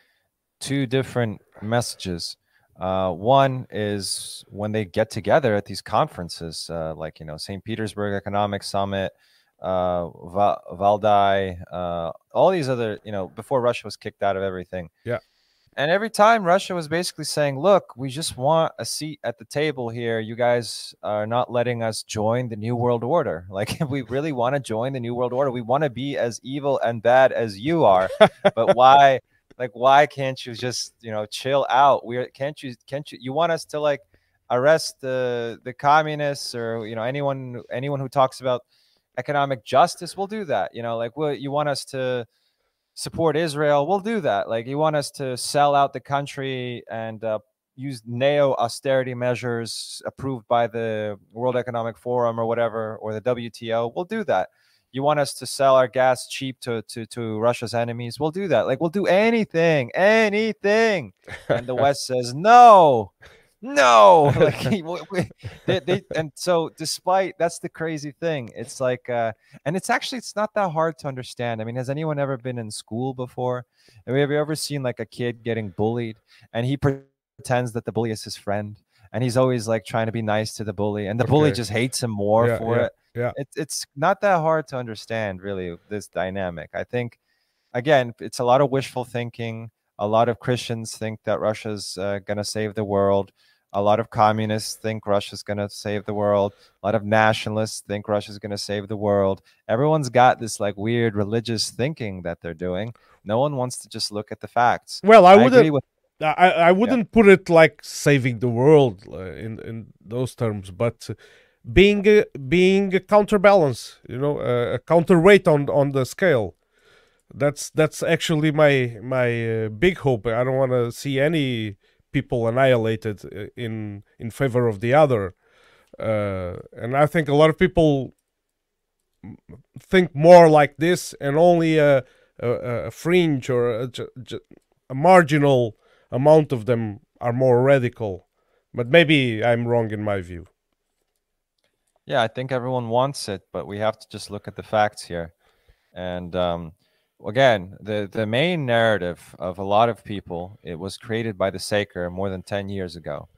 two different messages. Uh, one is when they get together at these conferences, uh, like you know St. Petersburg Economic Summit, uh, Va- Valdai, uh, all these other you know before Russia was kicked out of everything. Yeah. And every time Russia was basically saying, "Look, we just want a seat at the table here. You guys are not letting us join the new world order. Like, if we really want to join the new world order, we want to be as evil and bad as you are. but why?" like why can't you just you know chill out we can't you can't you you want us to like arrest the the communists or you know anyone anyone who talks about economic justice we'll do that you know like well you want us to support israel we'll do that like you want us to sell out the country and uh, use neo austerity measures approved by the world economic forum or whatever or the wto we'll do that you want us to sell our gas cheap to, to, to Russia's enemies, we'll do that. Like we'll do anything, anything. And the West says no, no. Like they, they, and so despite that's the crazy thing. It's like, uh, and it's actually it's not that hard to understand. I mean, has anyone ever been in school before? Have you ever seen like a kid getting bullied and he pretends that the bully is his friend? And he's always like trying to be nice to the bully, and the okay. bully just hates him more yeah, for yeah. it yeah it's it's not that hard to understand really this dynamic i think again it's a lot of wishful thinking a lot of christians think that russia's uh, going to save the world a lot of communists think russia's going to save the world. A lot of nationalists think russia's going to save the world. Everyone's got this like weird religious thinking that they're doing. No one wants to just look at the facts. Well i, I wouldn't agree with I, I wouldn't yeah. put it like saving the world uh, in in those terms but being uh, being a counterbalance you know uh, a counterweight on on the scale. That's that's actually my my uh, big hope. I don't want to see any people annihilated in in favor of the other. Uh, and i think a lot of people think more like this and only a a, a fringe or a, a marginal amount of them are more radical. But maybe i'm wrong in my view. Yeah, I think everyone wants it, but we have to just look at the facts here. And um, again, the the main narrative of a lot of people it was created by the Saker more than ten years ago,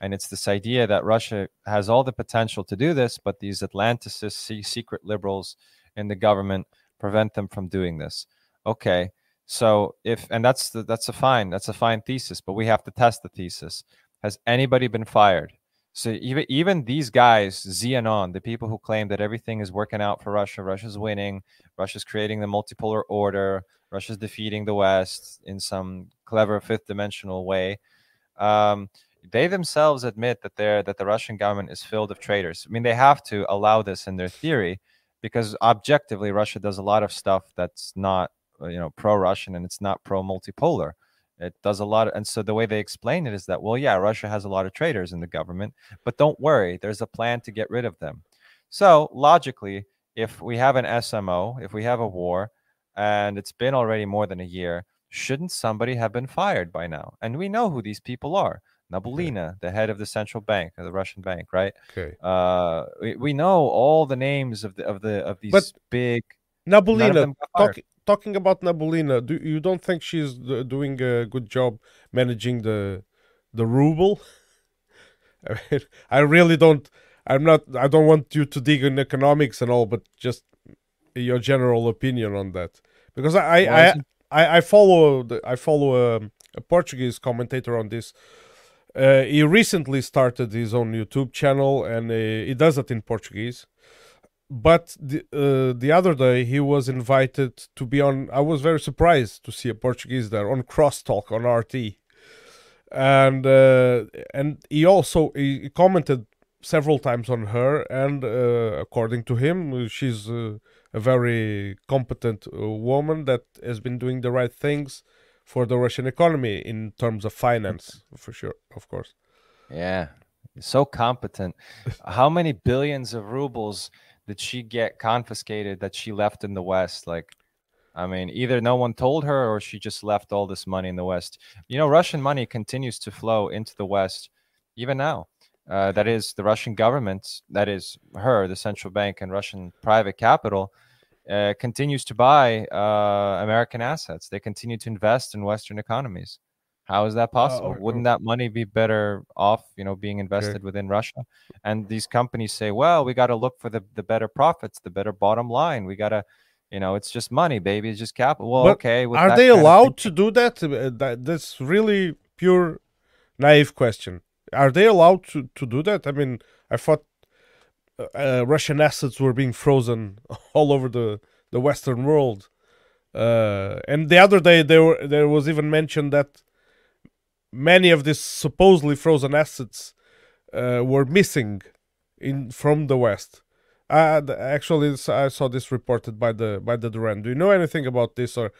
and it's this idea that Russia has all the potential to do this, but these Atlanticist secret liberals in the government prevent them from doing this. Okay, so if and that's the, that's a fine that's a fine thesis, but we have to test the thesis. Has anybody been fired? So even even these guys, Z-Anon, the people who claim that everything is working out for Russia, Russia's winning, Russia's creating the multipolar order, Russia's defeating the West in some clever fifth dimensional way. Um, they themselves admit that they're that the Russian government is filled of traitors. I mean, they have to allow this in their theory because objectively, Russia does a lot of stuff that's not uh, you know pro-Russian and it's not pro-multipolar. It does a lot, of, and so the way they explain it is that well, yeah, Russia has a lot of traitors in the government, but don't worry, there's a plan to get rid of them. So logically, if we have an SMO, if we have a war, and it's been already more than a year, shouldn't somebody have been fired by now? And we know who these people are. Nabiullina, okay. the head of the central bank, of the Russian bank, right? Okay. Uh, we, we know all the names of the of the of these but big. Nabiullina, talk, talking about Nabiullina, do you don't think she's doing a good job managing the the ruble? I mean, I really don't. I'm not. I don't want you to dig in economics and all, but just your general opinion on that, because I I, I, I, follow the, I follow a, a Portuguese commentator on this uh, he recently started his own YouTube channel, and uh, he does it in Portuguese. But the uh, the other day he was invited to be on. I was very surprised to see a Portuguese there on Crosstalk on RT, and uh, and he also he commented several times on her, and uh, according to him, she's uh, a very competent woman that has been doing the right things for the Russian economy in terms of finance, for sure, of course. Yeah, so competent. How many billions of rubles did she get confiscated that she left in the West? Like, I mean, either no one told her or she just left all this money in the West. You know, Russian money continues to flow into the West even now. Uh, that is the Russian government, that is her, the central bank, and Russian private capital uh, continues to buy uh, American assets. They continue to invest in Western economies. How is that uh, possible? Uh, Wouldn't that money be better off, you know, being invested within Russia? And these companies say, well, we got to look for the, the better profits, the better bottom line. We got to, you know, it's just money, baby. It's just capital. Well, but okay. Are they allowed to do that? Uh, that? That's really pure naive question. Are they allowed to, to do that? I mean, I thought uh, Russian assets were being frozen all over the the Western world. Uh, and the other day, there were, there was even mentioned that many of these supposedly frozen assets uh, were missing in from the West. Uh, actually, I saw this reported by the by the Duran. Do you know anything about this, or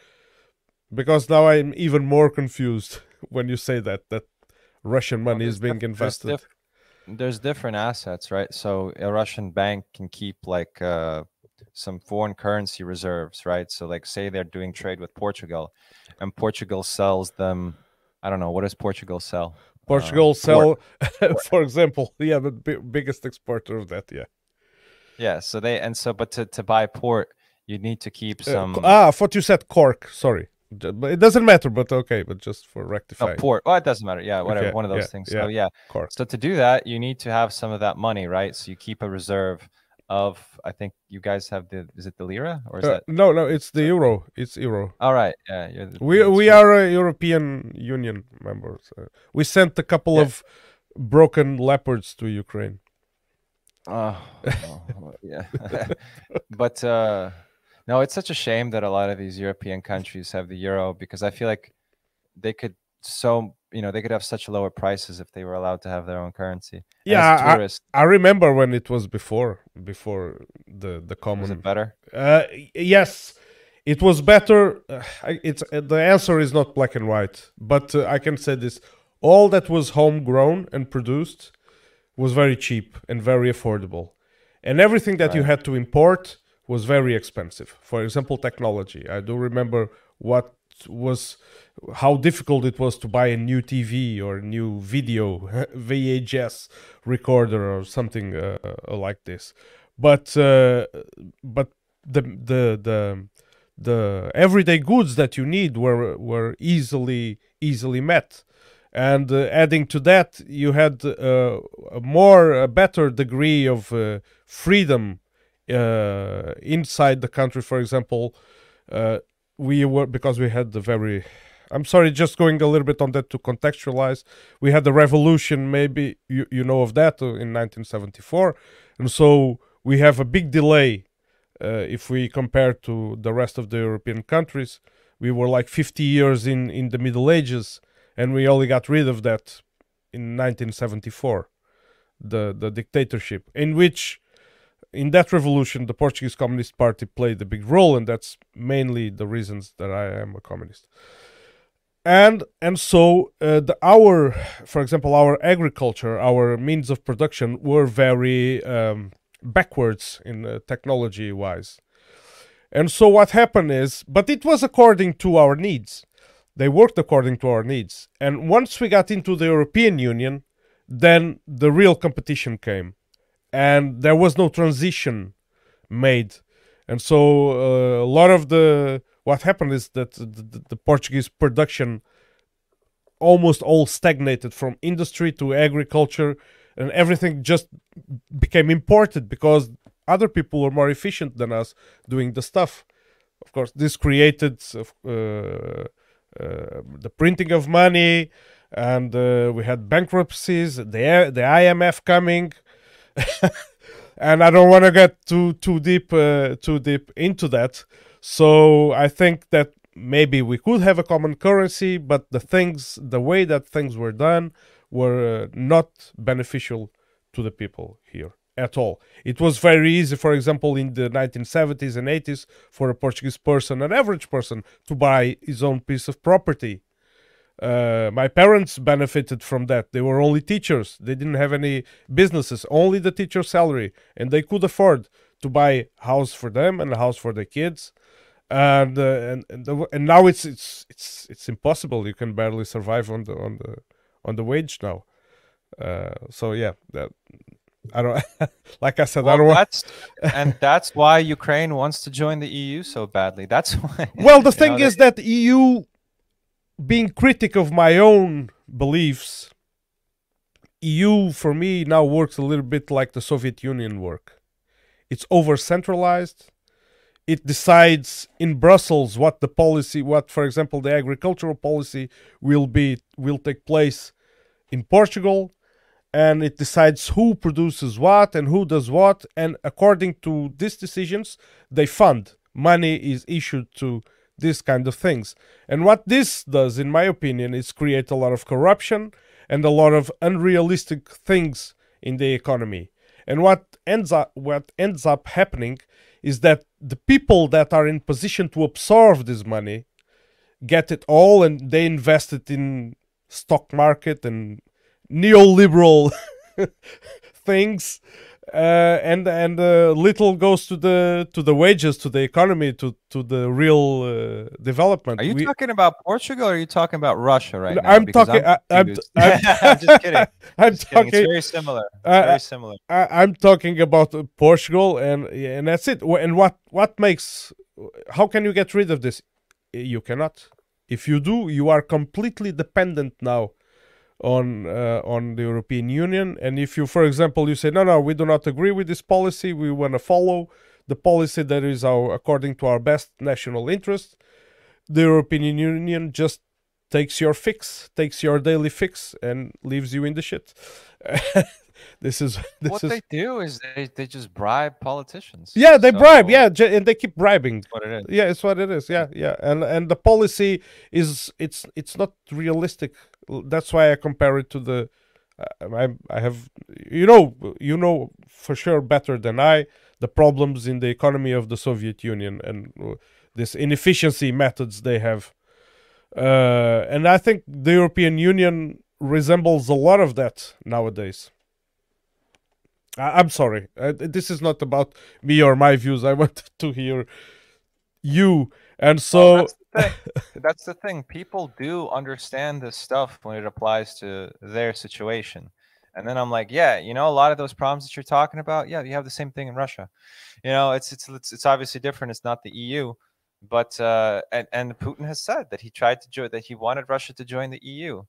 because now I'm even more confused when you say that that Russian money is being invested there's different assets, right? So a Russian bank can keep like uh, some foreign currency reserves, right? So like say they're doing trade with Portugal, and Portugal sells them. I don't know what does Portugal sell. Portugal uh, sell, for example, yeah, the biggest exporter of that, yeah. Yeah. So they and so, but to to buy port, you need to keep uh, some. Uh, ah, I thought you said cork. Sorry but it doesn't matter but okay but just for rectifying oh, port oh it doesn't matter yeah whatever okay. one of those yeah, things yeah. so yeah so to do that you need to have some of that money right so you keep a reserve of i think you guys have the is it the lira or is uh, that no no it's the euro. It's euro. All right. Yeah the, we we are a european union members uh, we sent a couple yeah. of broken leopards to ukraine. Oh, oh yeah. But uh no, it's such a shame that a lot of these European countries have the euro because I feel like they could so you know they could have such lower prices if they were allowed to have their own currency. Yeah, tourist, I, I, remember when it was before before the the common. Was it better? Uh, yes, it was better. Uh, it's uh, the answer is not black and white, but uh, I can say this: all that was homegrown and produced was very cheap and very affordable, and everything that right. you had to import was very expensive. For example, technology. I do remember what was how difficult it was to buy a new TV or a new video VHS recorder or something uh, uh, like this. But uh, but the the the the everyday goods that you need were were easily easily met and uh, adding to that you had uh, a more a better degree of uh, freedom uh, inside the country, for example, uh, we were because we had the very I'm sorry, just going a little bit on that to contextualize. We had the revolution, maybe you, you know of that uh, in 1974. And so we have a big delay uh, if we compare to the rest of the European countries. We were like 50 years in, in the Middle Ages, and we only got rid of that in 1974, the, the dictatorship, in which in that revolution, the Portuguese Communist Party played a big role, and that's mainly the reasons that I am a communist. And and so uh, the our, for example, our agriculture, our means of production were very um, backwards in uh, technology wise. And so what happened is, but it was according to our needs. They worked according to our needs. And once we got into the European Union, then the real competition came and there was no transition made. And so uh, a lot of the what happened is that the, the, portuguese production almost all stagnated from industry to agriculture and everything just became imported because other people were more efficient than us doing the stuff. Of course this created uh, uh, the printing of money and uh, we had bankruptcies the the IMF coming and I don't want to get too too deep uh, too deep into that. So I think that maybe we could have a common currency, but the things, the way that things were done, were uh, not beneficial to the people here at all. It was very easy, for example, in the 1970s and 80s, for a Portuguese person, an average person, to buy his own piece of property uh, my parents benefited from that. They were only teachers. They didn't have any businesses, only the teacher salary, and they could afford to buy a house for them and a house for their kids. And uh, and and, the, and now it's it's it's it's impossible. You can barely survive on the on the on the wage now. Uh, so yeah, that, I don't like I said. Well, I don't that's, want. and that's why Ukraine wants to join the EU so badly. That's why. Well, the thing know, is that EU being critic of my own beliefs, EU for me now works a little bit like the Soviet Union work. It's over centralized. It decides in Brussels what the policy, what, for example, the agricultural policy will be, will take place in Portugal, and it decides who produces what and who does what. And according to these decisions, they fund. Money is issued to these kind of things. And what this does, in my opinion, is create a lot of corruption and a lot of unrealistic things in the economy. And what ends up what ends up happening is that the people that are in position to absorb this money get it all and they invest it in stock market and neoliberal things uh, and and uh, little goes to the to the wages, to the economy, to to the real uh, development. Are you we, talking about Portugal or are you talking about Russia right now? I'm talking. I'm, I'm, I'm, I'm, just kidding. I'm just talking. Kidding. It's very similar. It's very similar. I, am talking about Portugal, and and that's it. And what what makes? How can you get rid of this? You cannot. If you do, you are completely dependent now on uh, on the European Union. And if you, for example, you say no, no, we do not agree with this policy, we want to follow the policy that is our according to our best national interest, the European Union just takes your fix, takes your daily fix, and leaves you in the shit. this is this what is... they do is they, they just bribe politicians. Yeah, they so... bribe. Yeah, and they keep bribing. what it is. Yeah, it's what it is. Yeah, yeah, and and the policy is it's it's not realistic that's why I compare it to the. Uh, I I have you know you know for sure better than I the problems in the economy of the Soviet Union and uh, this inefficiency methods they have, uh, and I think the European Union resembles a lot of that nowadays. I, am sorry, uh, this is not about me or my views. I want to hear you, and so. Well, thing. That's the thing. People do understand this stuff when it applies to their situation. And then I'm like, yeah, you know, a lot of those problems that you're talking about, yeah, you have the same thing in Russia. You know, it's it's it's, it's obviously different. It's not the EU, but uh, and and Putin has said that he tried to join that he wanted Russia to join the EU.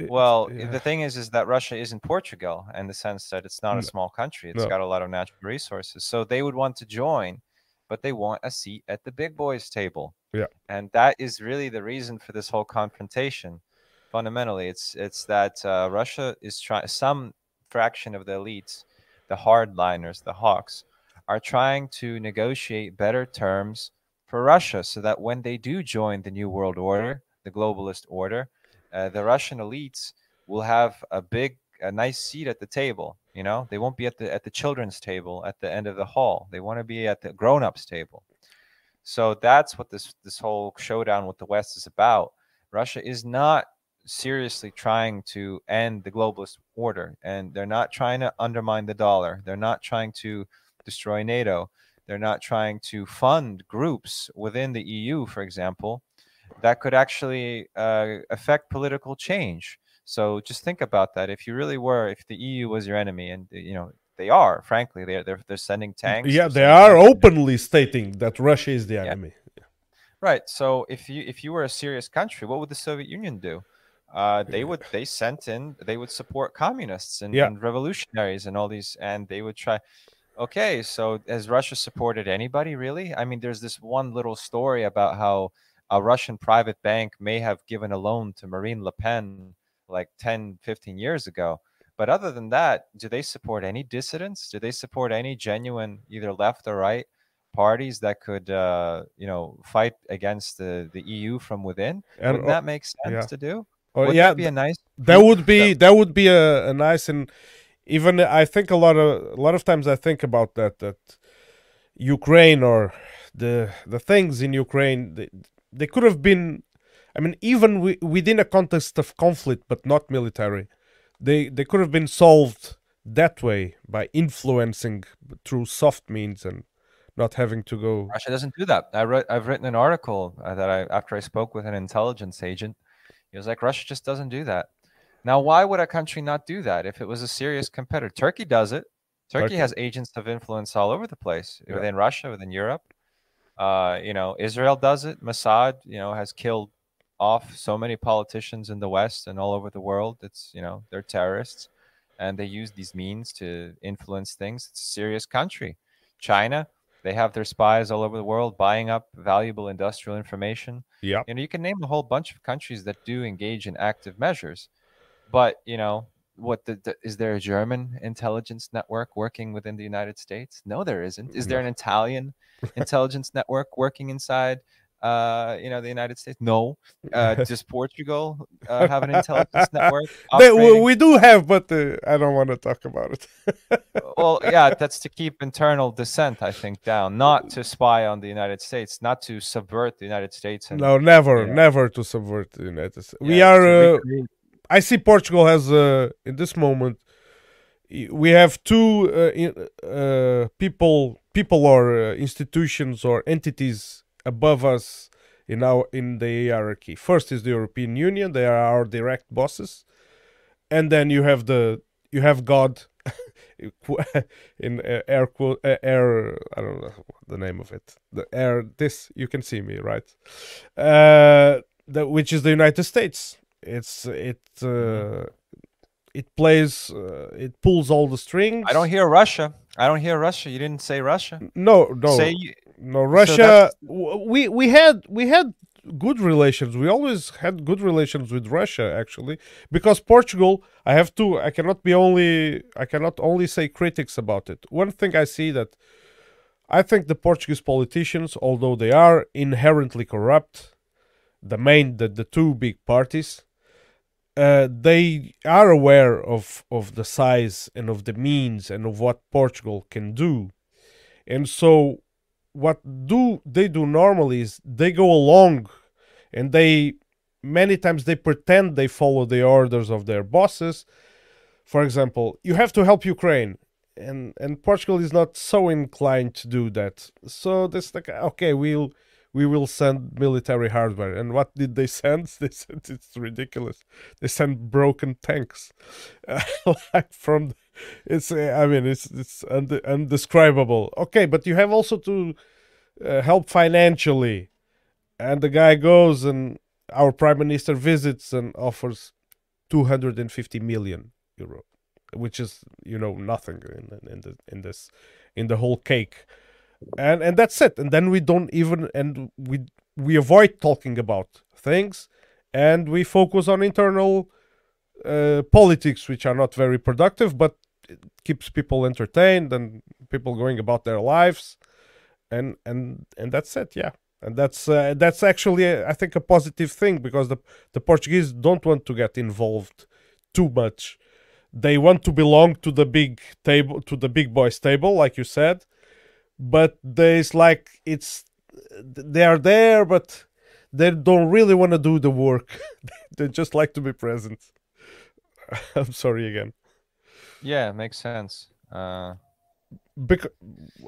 Well, yeah. the thing is, is that Russia isn't Portugal in the sense that it's not no. a small country. It's no. got a lot of natural resources, so they would want to join, but they want a seat at the big boys' table. Yeah. And that is really the reason for this whole confrontation. Fundamentally, it's it's that uh, Russia is trying. Some fraction of the elites, the hardliners, the hawks, are trying to negotiate better terms for Russia, so that when they do join the new world order, the globalist order, uh, the Russian elites will have a big a nice seat at the table. You know, they won't be at the at the children's table at the end of the hall. They want to be at the grown-ups table. So that's what this this whole showdown with the West is about. Russia is not seriously trying to end the globalist order, and they're not trying to undermine the dollar. They're not trying to destroy NATO. They're not trying to fund groups within the EU, for example, that could actually uh, affect political change. So just think about that. If you really were, if the EU was your enemy, and you know they are, frankly, they're they're, they're sending tanks. Yeah, they are openly stating that Russia is the yeah. enemy. Right. So if you if you were a serious country, what would the Soviet Union do? Uh, they would they sent in they would support communists and, yeah. and revolutionaries and all these and they would try okay so has russia supported anybody really i mean there's this one little story about how a russian private bank may have given a loan to marine le pen like 10 15 years ago but other than that do they support any dissidents do they support any genuine either left or right parties that could uh, you know fight against the, the eu from within and, wouldn't that make sense yeah. to do Oh would yeah, that be a nice. That would be that would be a, a nice and even I think a lot of a lot of times I think about that that Ukraine or the the things in Ukraine they, they could have been I mean even w- within a context of conflict but not military they they could have been solved that way by influencing through soft means and not having to go Russia doesn't do that I wrote I've written an article uh, that I after I spoke with an intelligence agent he was like, Russia just doesn't do that. Now, why would a country not do that if it was a serious competitor? Turkey does it. Turkey, Turkey. has agents of influence all over the place yeah. within Russia, within Europe. Uh, you know, Israel does it. Mossad, you know, has killed off so many politicians in the West and all over the world. It's you know they're terrorists, and they use these means to influence things. It's a serious country. China, they have their spies all over the world buying up valuable industrial information. Yeah. You know, you can name a whole bunch of countries that do engage in active measures. But, you know, what the, the, is there a German intelligence network working within the United States? No, there isn't. Is there an Italian intelligence network working inside uh, you know, the United States? No. Uh, does Portugal uh, have an intelligence network? They, we do have, but uh, I don't want to talk about it. well, yeah, that's to keep internal dissent, I think, down, not to spy on the United States, not to subvert the United States. And, no, never, never to subvert the United States. Yeah, we are. Uh, I see Portugal has, uh, in this moment, we have two in, people, people or institutions or entities above us in our in the hierarchy. First is the European Union; they are our direct bosses, and then you have the you have God in uh, air uh, air. I don't know the name of it. The air. This you can see me right. Uh, the, which is the United States. It's it. Uh, it plays. Uh, it pulls all the strings. I don't hear Russia. I don't hear Russia. You didn't say Russia. No, no. Say no, Russia. So we we had we had good relations. We always had good relations with Russia, actually, because Portugal. I have to. I cannot be only. I cannot only say critics about it. One thing I see that I think the Portuguese politicians, although they are inherently corrupt, the main the, the two big parties, uh, they are aware of of the size and of the means and of what Portugal can do, and so what do they do normally is they go along and they many times they pretend they follow the orders of their bosses. For example you have to help ukraine. And and portugal is not so inclined to do that. So this like okay we'll we will send military hardware. And what did they send? They sent it's ridiculous. They sent broken tanks. Like from it's uh, i mean it's it's und- undescribable. Okay but you have also to uh, help financially. And the guy goes and our prime minister visits and offers 250 million euro which is you know nothing in, in the in this in the whole cake and and that's it. And then we don't even and we we avoid talking about things. And we focus on internal uh, politics which are not very productive but it keeps people entertained and people going about their lives. And and and that's it yeah. And that's uh, that's actually uh, i think a positive thing because the the portuguese don't want to get involved too much. They want to belong to the big table to the big boys table like you said but there's like it's they are there but they don't really want to do the work. They just like to be present. I'm sorry again. Yeah makes sense. Uh because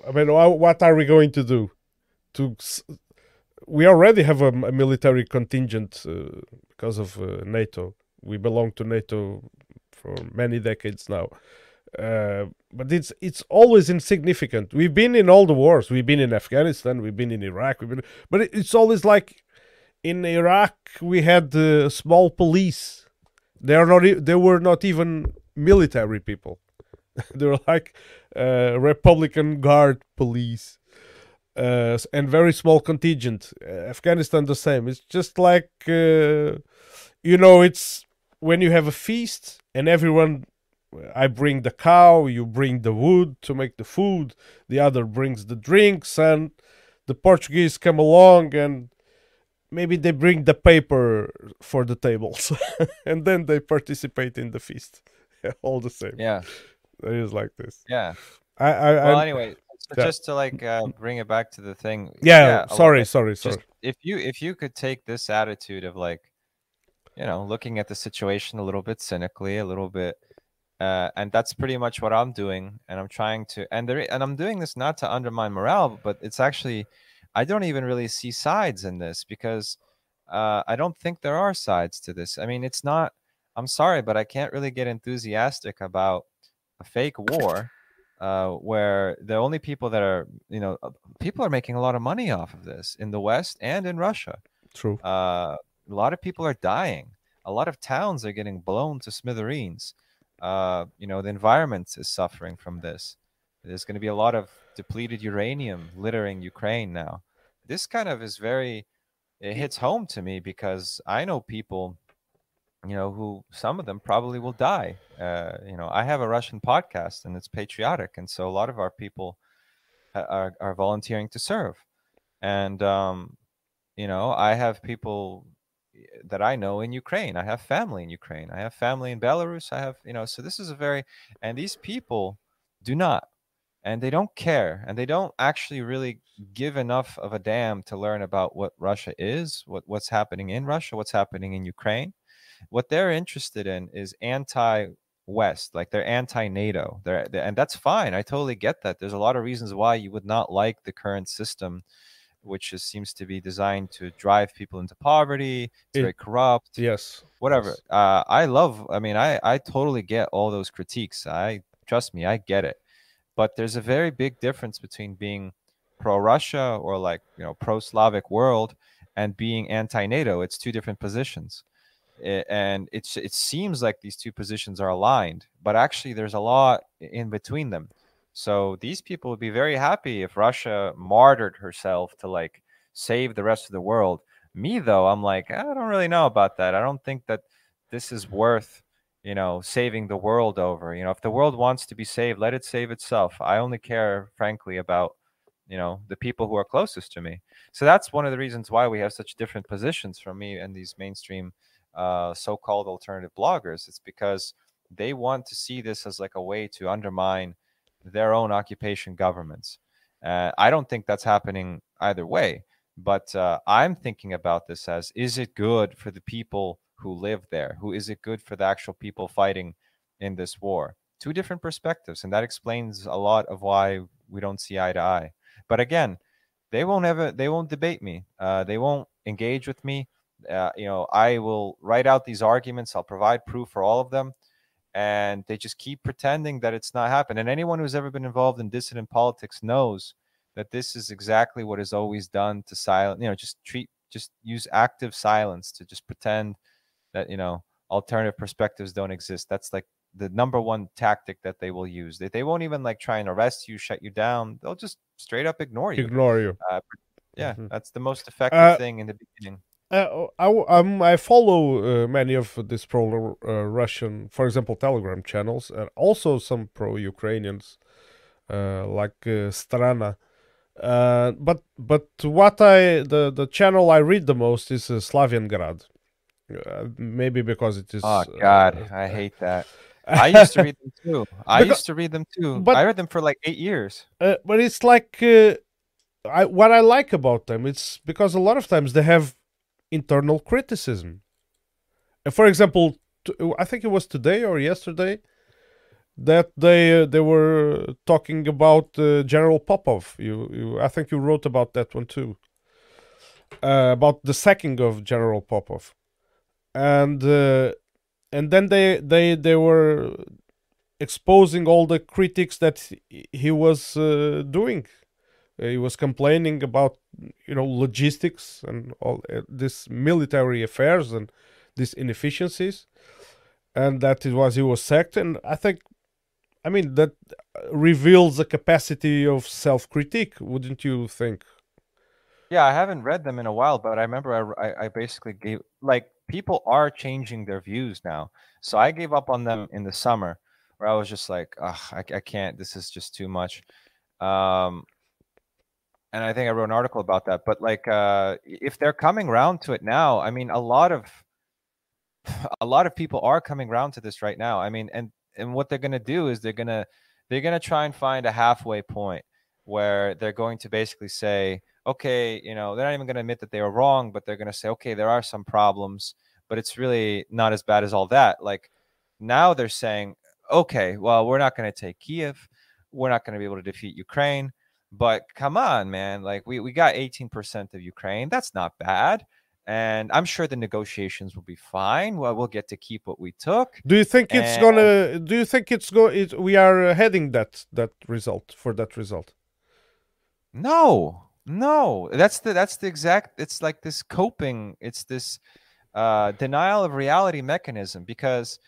i mean what are we going to do? To we already have a, a military contingent uh, because of uh, nato. We belong to nato for many decades now. Uh, but it's it's always insignificant. We've been in all the wars. We've been in Afghanistan. We've been in Iraq. We've been, but it's always like in Iraq we had uh, small police. They are not. They were not even military people. they were like uh, Republican Guard police. Uh, and very small contingent. Afghanistan the same. It's just like you know, it's when you have a feast and everyone I bring the cow, you bring the wood to make the food, the other brings the drinks, and the Portuguese come along and maybe they bring the paper for the tables, and then they participate in the feast. All the same. Yeah, it is like this. Yeah. I. I well, I'm, anyway, so yeah. just to like uh, bring it back to the thing. Yeah. yeah sorry. Sorry. Sorry. if you if you could take this attitude of like you know, looking at the situation a little bit cynically, a little bit, uh, and that's pretty much what I'm doing. And I'm trying to, and there, and I'm doing this not to undermine morale, but it's actually, I don't even really see sides in this because uh, I don't think there are sides to this. I mean, it's not. I'm sorry, but I can't really get enthusiastic about a fake war. Uh, where the only people that are, you know, uh, people are making a lot of money off of this in the West and in Russia. True. Uh, a lot of people are dying. A lot of towns are getting blown to smithereens. Uh, you know, the environment is suffering from this. There's going to be a lot of depleted uranium littering Ukraine now. This kind of is very, it hits home to me because I know people, you know, who some of them probably will die. Uh, you know, I have a Russian podcast and it's patriotic. And so a lot of our people are, are volunteering to serve. And, um, you know, I have people that I know in Ukraine. I have family in Ukraine. I have family in Belarus. I have, you know, so this is a very, and these people do not, and they don't care, and they don't actually really give enough of a damn to learn about what Russia is, what what's happening in Russia, what's happening in Ukraine. What they're interested in is anti-West, like they're anti-NATO. They're, they're and that's fine. I totally get that. There's a lot of reasons why you would not like the current system which is, seems to be designed to drive people into poverty. It's it, very corrupt. Yes. Whatever. Yes. Uh, I love. I mean, I I totally get all those critiques. I trust me, I get it. But there's a very big difference between being pro-Russia or like you know pro-Slavic world and being anti-NATO. It's two different positions. It, and it's it seems like these two positions are aligned, but actually there's a lot in between them. So these people would be very happy if Russia martyred herself to like save the rest of the world. Me though, I'm like, I don't really know about that. I don't think that this is worth, you know, saving the world over. You know, if the world wants to be saved, let it save itself. I only care, frankly, about you know the people who are closest to me. So that's one of the reasons why we have such different positions from me and these mainstream uh, so-called alternative bloggers. It's because they want to see this as like a way to undermine their own occupation governments. Uh, I don't think that's happening either way, but uh, I'm thinking about this as is it good for the people who live there? Who is it good for the actual people fighting in this war? Two different perspectives, and that explains a lot of why we don't see eye to eye. But again, they won't ever, they won't debate me. Uh, they won't engage with me. Uh, you know, I will write out these arguments. I'll provide proof for all of them and they just keep pretending that it's not happened. And anyone who's ever been involved in dissident politics knows that this is exactly what is always done to silence, you know, just treat, just use active silence to just pretend that, you know, alternative perspectives don't exist. That's like the number one tactic that they will use. They, they won't even like try and arrest you, shut you down. They'll just straight up ignore you. Ignore you. Uh, yeah, mm-hmm. that's the most effective uh, thing in the beginning. Uh, I, um, I follow uh, many of these pro uh, Russian, for example, Telegram channels, and also some pro Ukrainians, uh, like uh, Strana. Uh, but but what I the the channel I read the most is uh, Slavyangrad. maybe because it is. Oh God, I hate that. I used to read them too. I Because- used to read them too. but- I read them for like eight years. uh, but it's like uh, I, what I like about them. It's because a lot of times they have internal criticism. For example, I think it was today or yesterday that they uh, they were talking about uh, General Popov. You, you, I think you wrote about that one too. Uh, about the sacking of General Popov, and uh, and then they they they were exposing all the critics that he- he was uh, doing. Uh, he was complaining about you know logistics and all uh, this military affairs and these inefficiencies, and that it was he was sacked. And I think, I mean, that reveals a capacity of self-critique, wouldn't you think? Yeah, I haven't read them in a while, but I remember I, I, basically gave like people are changing their views now. So I gave up on them in the summer, where I was just like, I, I can't. This is just too much. Um, and I think I wrote an article about that. But like, uh, if they're coming round to it now, I mean, a lot of a lot of people are coming round to this right now. I mean, and and what they're gonna do is they're gonna they're gonna try and find a halfway point where they're going to basically say, okay, you know, they're not even gonna admit that they were wrong, but they're gonna say, okay, there are some problems, but it's really not as bad as all that. Like now they're saying, okay, well, we're not gonna take Kiev, we're not gonna be able to defeat Ukraine. But come on, man. Like we, we got 18% of Ukraine. That's not bad and I'm sure the negotiations will be fine. Well, we'll get to keep what we took. Do you think it's gonna? Do you think it's go? It, we are heading that that result for that result. No, no, that's the that's the exact. It's like this coping. It's this uh, denial of reality mechanism because,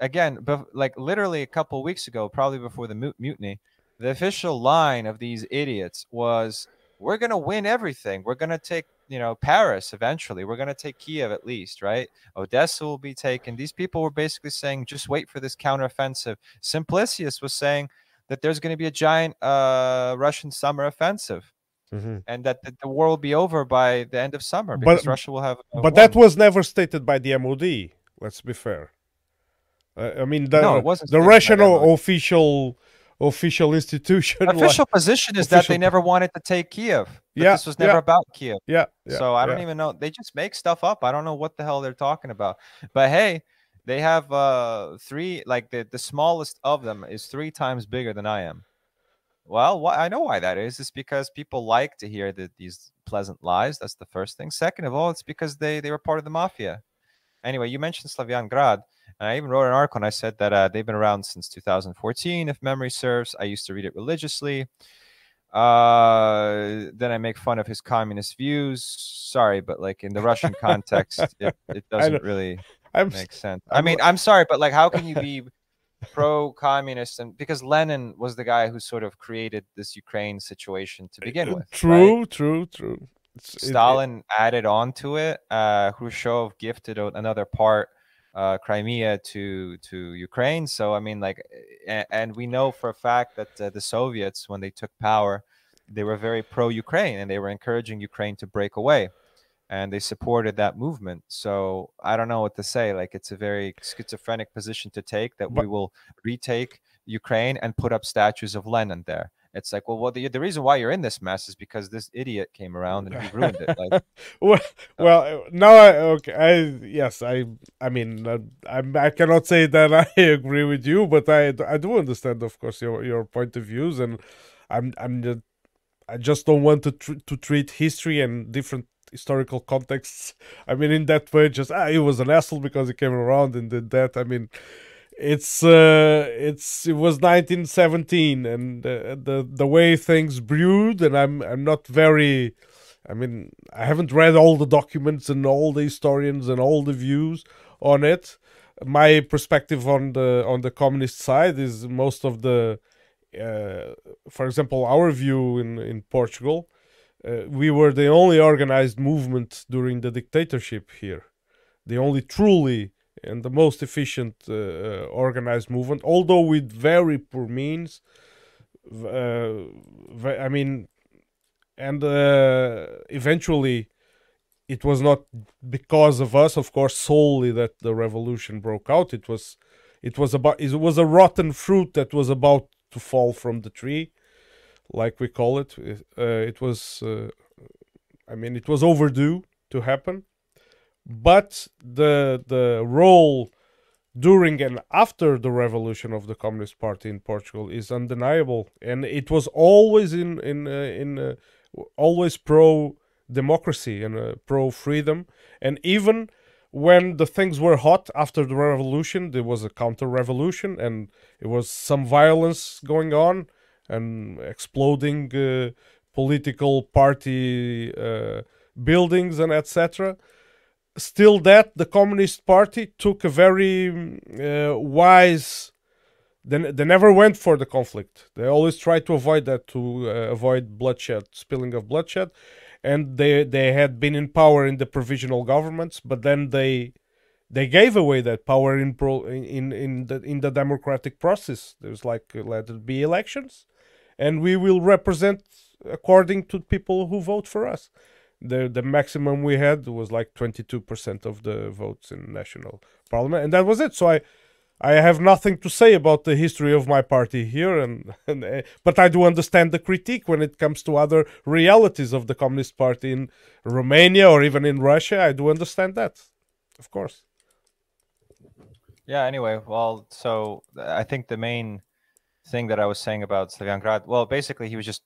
again, like literally a couple weeks ago, probably before the mut- mutiny, the official line of these idiots was, "We're gonna win everything. We're gonna take." You know, Paris eventually. We're going to take Kiev at least, right? Odessa will be taken. These people were basically saying, just wait for this counteroffensive. Simplicius was saying that there's going to be a giant uh, Russian summer offensive and that the, the war will be over by the end of summer But- because Russia will have. But that was never stated by the MOD. Let's be fair. Uh, I mean, the No, the Russian official official institution. like- official position is that they never wanted to take Kiev. Yeah, this was never yeah. about Kiev. yeah, yeah. so I don't yeah. even know. They just make stuff up. I don't know what the hell they're talking about. But hey, they have uh three. Like the the smallest of them is three times bigger than I am. Well, wh- I know why that is. It's because people like to hear the, these pleasant lies. That's the first thing. Second of all, it's because they they were part of the mafia. Anyway, you mentioned Slavyangrad, and I even wrote an article and I said that uh, they've been around since 2014, if memory serves. I used to read it religiously. Uh, then I make fun of his communist views. Sorry, but like in the Russian context, it, it doesn't really I'm make sense. I I'm- mean, I'm sorry, but like, how can you be pro-communist and because Lenin was the guy who sort of created this Ukraine situation to begin with. right? true, true, true. It's- it- it- Stalin added on to it. Uh, Khrushchev gifted another part, uh, Crimea, to to Ukraine. So I mean, like, and, we know for a fact that uh, the Soviets, when they took power, they were very pro-Ukraine and they were encouraging Ukraine to break away, and they supported that movement. So I don't know what to say. Like, it's a very schizophrenic position to take that we will retake Ukraine and put up statues of Lenin there. It's like, well, well, the, the reason why you're in this mess is because this idiot came around and he ruined it. Like, well, well, uh, now I okay. I yes, I I mean, uh, I I cannot say that I agree with you, but I I do understand, of course, your your point of views, and I'm I'm just, I just don't want to tr- to treat history and different historical contexts. I mean, in that way, just ah, he was an asshole because he came around and did that. I mean. It's uh, it's it was 1917, and uh, the the way things brewed, and I'm I'm not very, I mean, I haven't read all the documents and all the historians and all the views on it. My perspective on the on the communist side is most of the, uh, for example, our view in in Portugal. Uh, we were the only organized movement during the dictatorship here, the only truly and the most efficient uh, uh, organized movement, although with very poor means. Uh, I mean, and uh, eventually it was not because of us of course solely that the revolution broke out it was it was about it was a rotten fruit that was about to fall from the tree, like we call it. Uh, it was, uh, I mean, it was overdue to happen, but the the role during and after the revolution of the Communist Party in Portugal is undeniable, and it was always in in uh, in uh, always pro democracy and uh, pro freedom, and even when the things were hot after the revolution, there was a counter revolution, and it was some violence going on and exploding uh, political party uh, buildings and etc still that the communist party took a very uh, wise they, they never went for the conflict. They always tried to avoid that to uh, avoid bloodshed spilling of bloodshed. And they they had been in power in the provisional governments but then they they gave away that power in pro in in the in the democratic process. There's like let it be elections and we will represent according to people who vote for us the the maximum we had was like 22% of the votes in national parliament and that was it. So i i have nothing to say about the history of my party here and, and uh, but i do understand the critique when it comes to other realities of the communist party in romania or even in russia. I do understand that of course. Yeah anyway well so i think the main thing that i was saying about Slavyangrad well basically he was just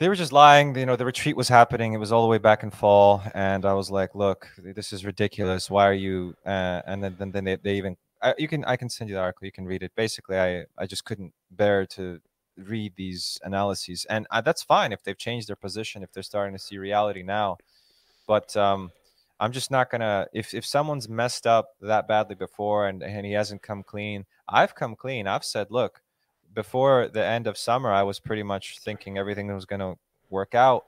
they were just lying. You know, the retreat was happening. It was all the way back in fall, and I was like, "Look, this is ridiculous. Why are you?" Uh, and then, then, then they, they even I, you can I can send you the article. You can read it. Basically, I I just couldn't bear to read these analyses, and uh, that's fine if they've changed their position, if they're starting to see reality now. But um, I'm just not gonna. If if someone's messed up that badly before and and he hasn't come clean, I've come clean. I've said, look before the end of summer, I was pretty much thinking everything was going to work out,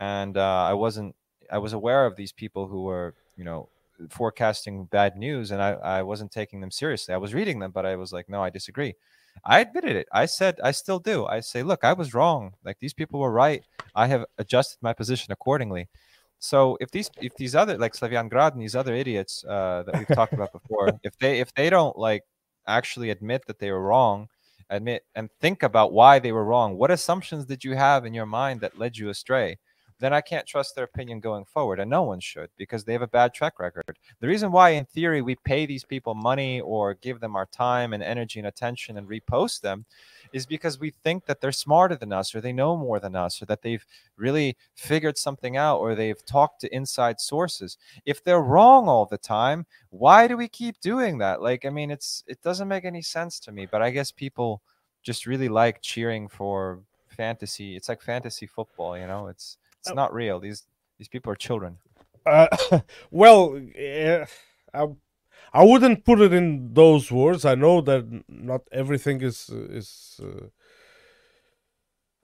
and uh, I wasn't. I was aware of these people who were, you know, forecasting bad news, and I, I wasn't taking them seriously. I was reading them, but I was like, no, I disagree. I admitted it. I said, I still do. I say, look, I was wrong. Like these people were right. I have adjusted my position accordingly. So if these if these other like Slavyangrad and these other idiots uh, that we've talked about before, if they if they don't like actually admit that they were wrong admit and think about why they were wrong. What assumptions did you have in your mind that led you astray? Then I can't trust their opinion going forward, and no one should because they have a bad track record. The reason why, in theory, we pay these people money or give them our time and energy and attention and repost them is because we think that they're smarter than us or they know more than us or that they've really figured something out or they've talked to inside sources. If they're wrong all the time, why do we keep doing that? Like, I mean, it's it doesn't make any sense to me, but I guess people just really like cheering for fantasy. It's like fantasy football, you know. It's it's oh. not real. These these people are children. Uh, well, yeah, I I wouldn't put it in those words. I know that not everything is is. Uh,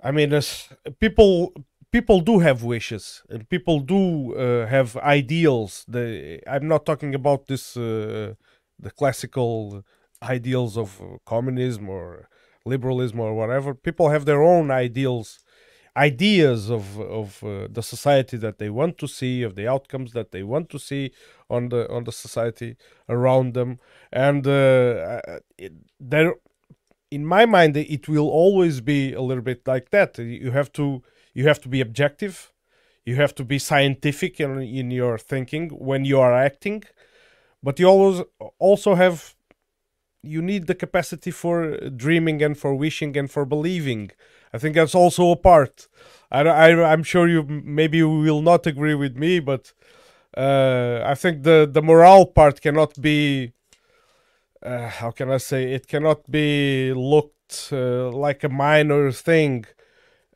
I mean, as people people do have wishes and people do uh, have ideals. They, I'm not talking about this uh, the classical ideals of communism or liberalism or whatever. People have their own ideals ideas of of uh, the society that they want to see of the outcomes that they want to see on the on the society around them. And uh, it, there in my mind it will always be a little bit like that. You have to you have to be objective. You have to be scientific in, in your thinking when you are acting. But you always also have you need the capacity for dreaming and for wishing and for believing I think that's also a part. I, I I'm sure you maybe you will not agree with me, but uh, I think the the morale part cannot be. Uh, how can I say it cannot be looked uh, like a minor thing.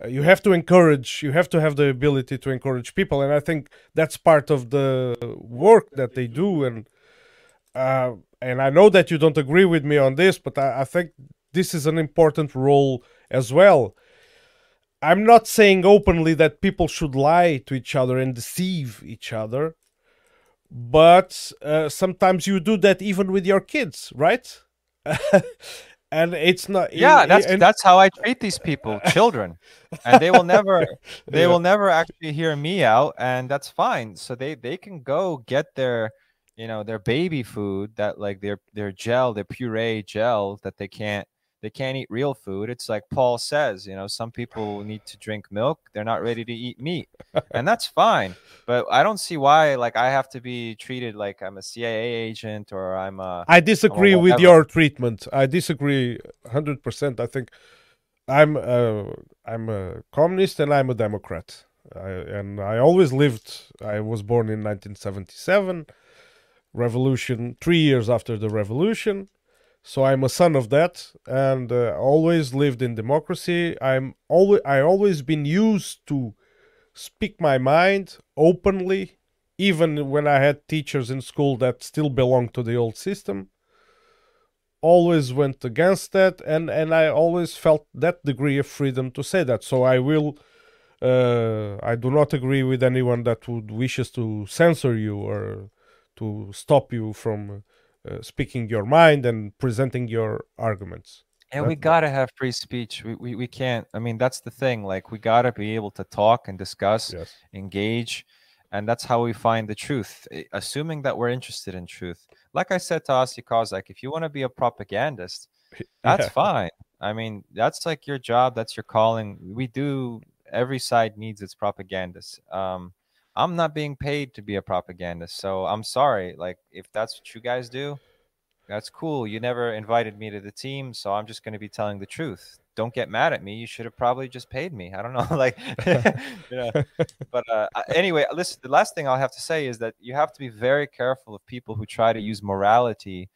You have to encourage. You have to have the ability to encourage people, and I think that's part of the work that they do. And uh, and I know that you don't agree with me on this, but I, I think this is an important role as well. I'm not saying openly that people should lie to each other and deceive each other, but uh, sometimes you do that even with your kids, right? and it's not. Yeah, that's and, that's how I treat these people, children, and they will never, they yeah. will never actually hear me out, and that's fine. So they they can go get their you know their baby food that like their their gel their puree gel that they can't they can't eat real food it's like paul says you know some people need to drink milk they're not ready to eat meat and that's fine but i don't see why like i have to be treated like i'm a cia agent or i'm a I disagree with your treatment. I disagree hundred percent. I think I'm a, I'm a communist and I'm a Democrat. I, and I always lived. I was born in 1977, revolution three years after the revolution. So I'm a son of that, and uh, always lived in democracy. I'm always I always been used to speak my mind openly, even when I had teachers in school that still belonged to the old system always went against that and and i always felt that degree of freedom to say that so i will uh, i do not agree with anyone that would wishes to censor you or to stop you from speaking your mind and presenting your arguments. And we gotta have free speech. We, we we can't i mean that's the thing like we gotta be able to talk and discuss yes. engage and that's how we find the truth eh, assuming that we're interested in truth. Like i said to Aussie Cossack, if you want to be a propagandist that's Yeah. fine. I mean that's like your job that's your calling. We do every side needs its propagandists. Um i'm not being paid to be a propagandist so i'm sorry like if that's what you guys do that's cool you never invited me to the team so i'm just going to be telling the truth don't get mad at me you should have probably just paid me i don't know like you know but uh, anyway, listen. The last thing I'll have to say is that you have to be very careful of people who try to use morality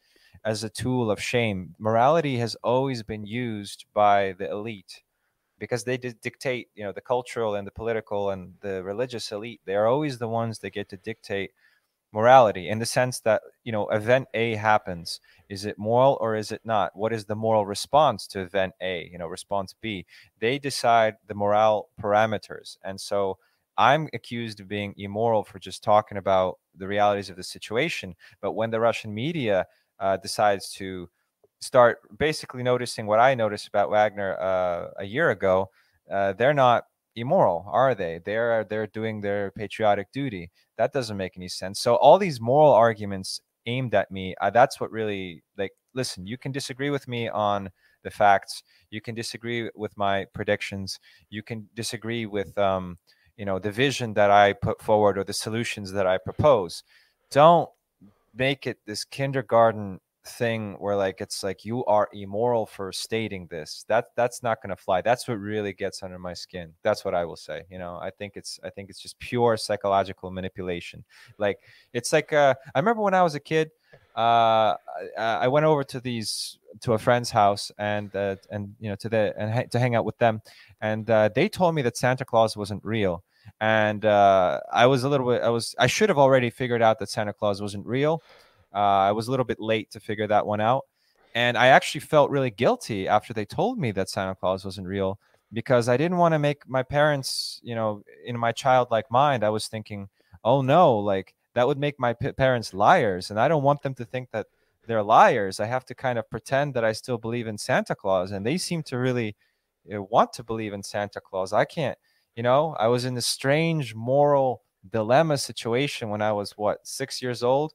as a tool of shame. Morality has always been used by the elite because they di- dictate, you know, the cultural and the political and the religious elite. They are always the ones that get to dictate morality in the sense that you know event a happens. Is it moral or is it not? What is the moral response to event a you know response b? They decide the morale parameters. And so i'm accused of being immoral for just talking about the realities of the situation but when the russian media uh, decides to start basically noticing what i noticed about wagner uh, a year ago uh, they're not immoral are they? They're they're doing their patriotic duty. That doesn't make any sense. So all these moral arguments aimed at me uh, that's what really like listen you can disagree with me on the facts. You can disagree with my predictions. You can disagree with um you know the vision that i put forward or the solutions that i propose. Don't make it this kindergarten thing where like it's like you are immoral for stating this. That that's not going to fly. That's what really gets under my skin. That's what i will say you know? I think it's i think it's just pure psychological manipulation. Like it's like uh i remember when i was a kid uh i, I went over to these to a friend's house and uh, and you know to the and ha- to hang out with them and uh, they told me that santa claus wasn't real and uh, i was a little bit i was i should have already figured out that santa claus wasn't real uh, I was a little bit late to figure that one out. And I actually felt really guilty after they told me that Santa Claus wasn't real because I didn't want to make my parents, you know, in my childlike mind, I was thinking, oh no, like that would make my p- parents liars. And I don't want them to think that they're liars. I have to kind of pretend that I still believe in Santa Claus. And they seem to really know, want to believe in Santa Claus. I can't, you know, I was in this strange moral dilemma situation when I was what, six years old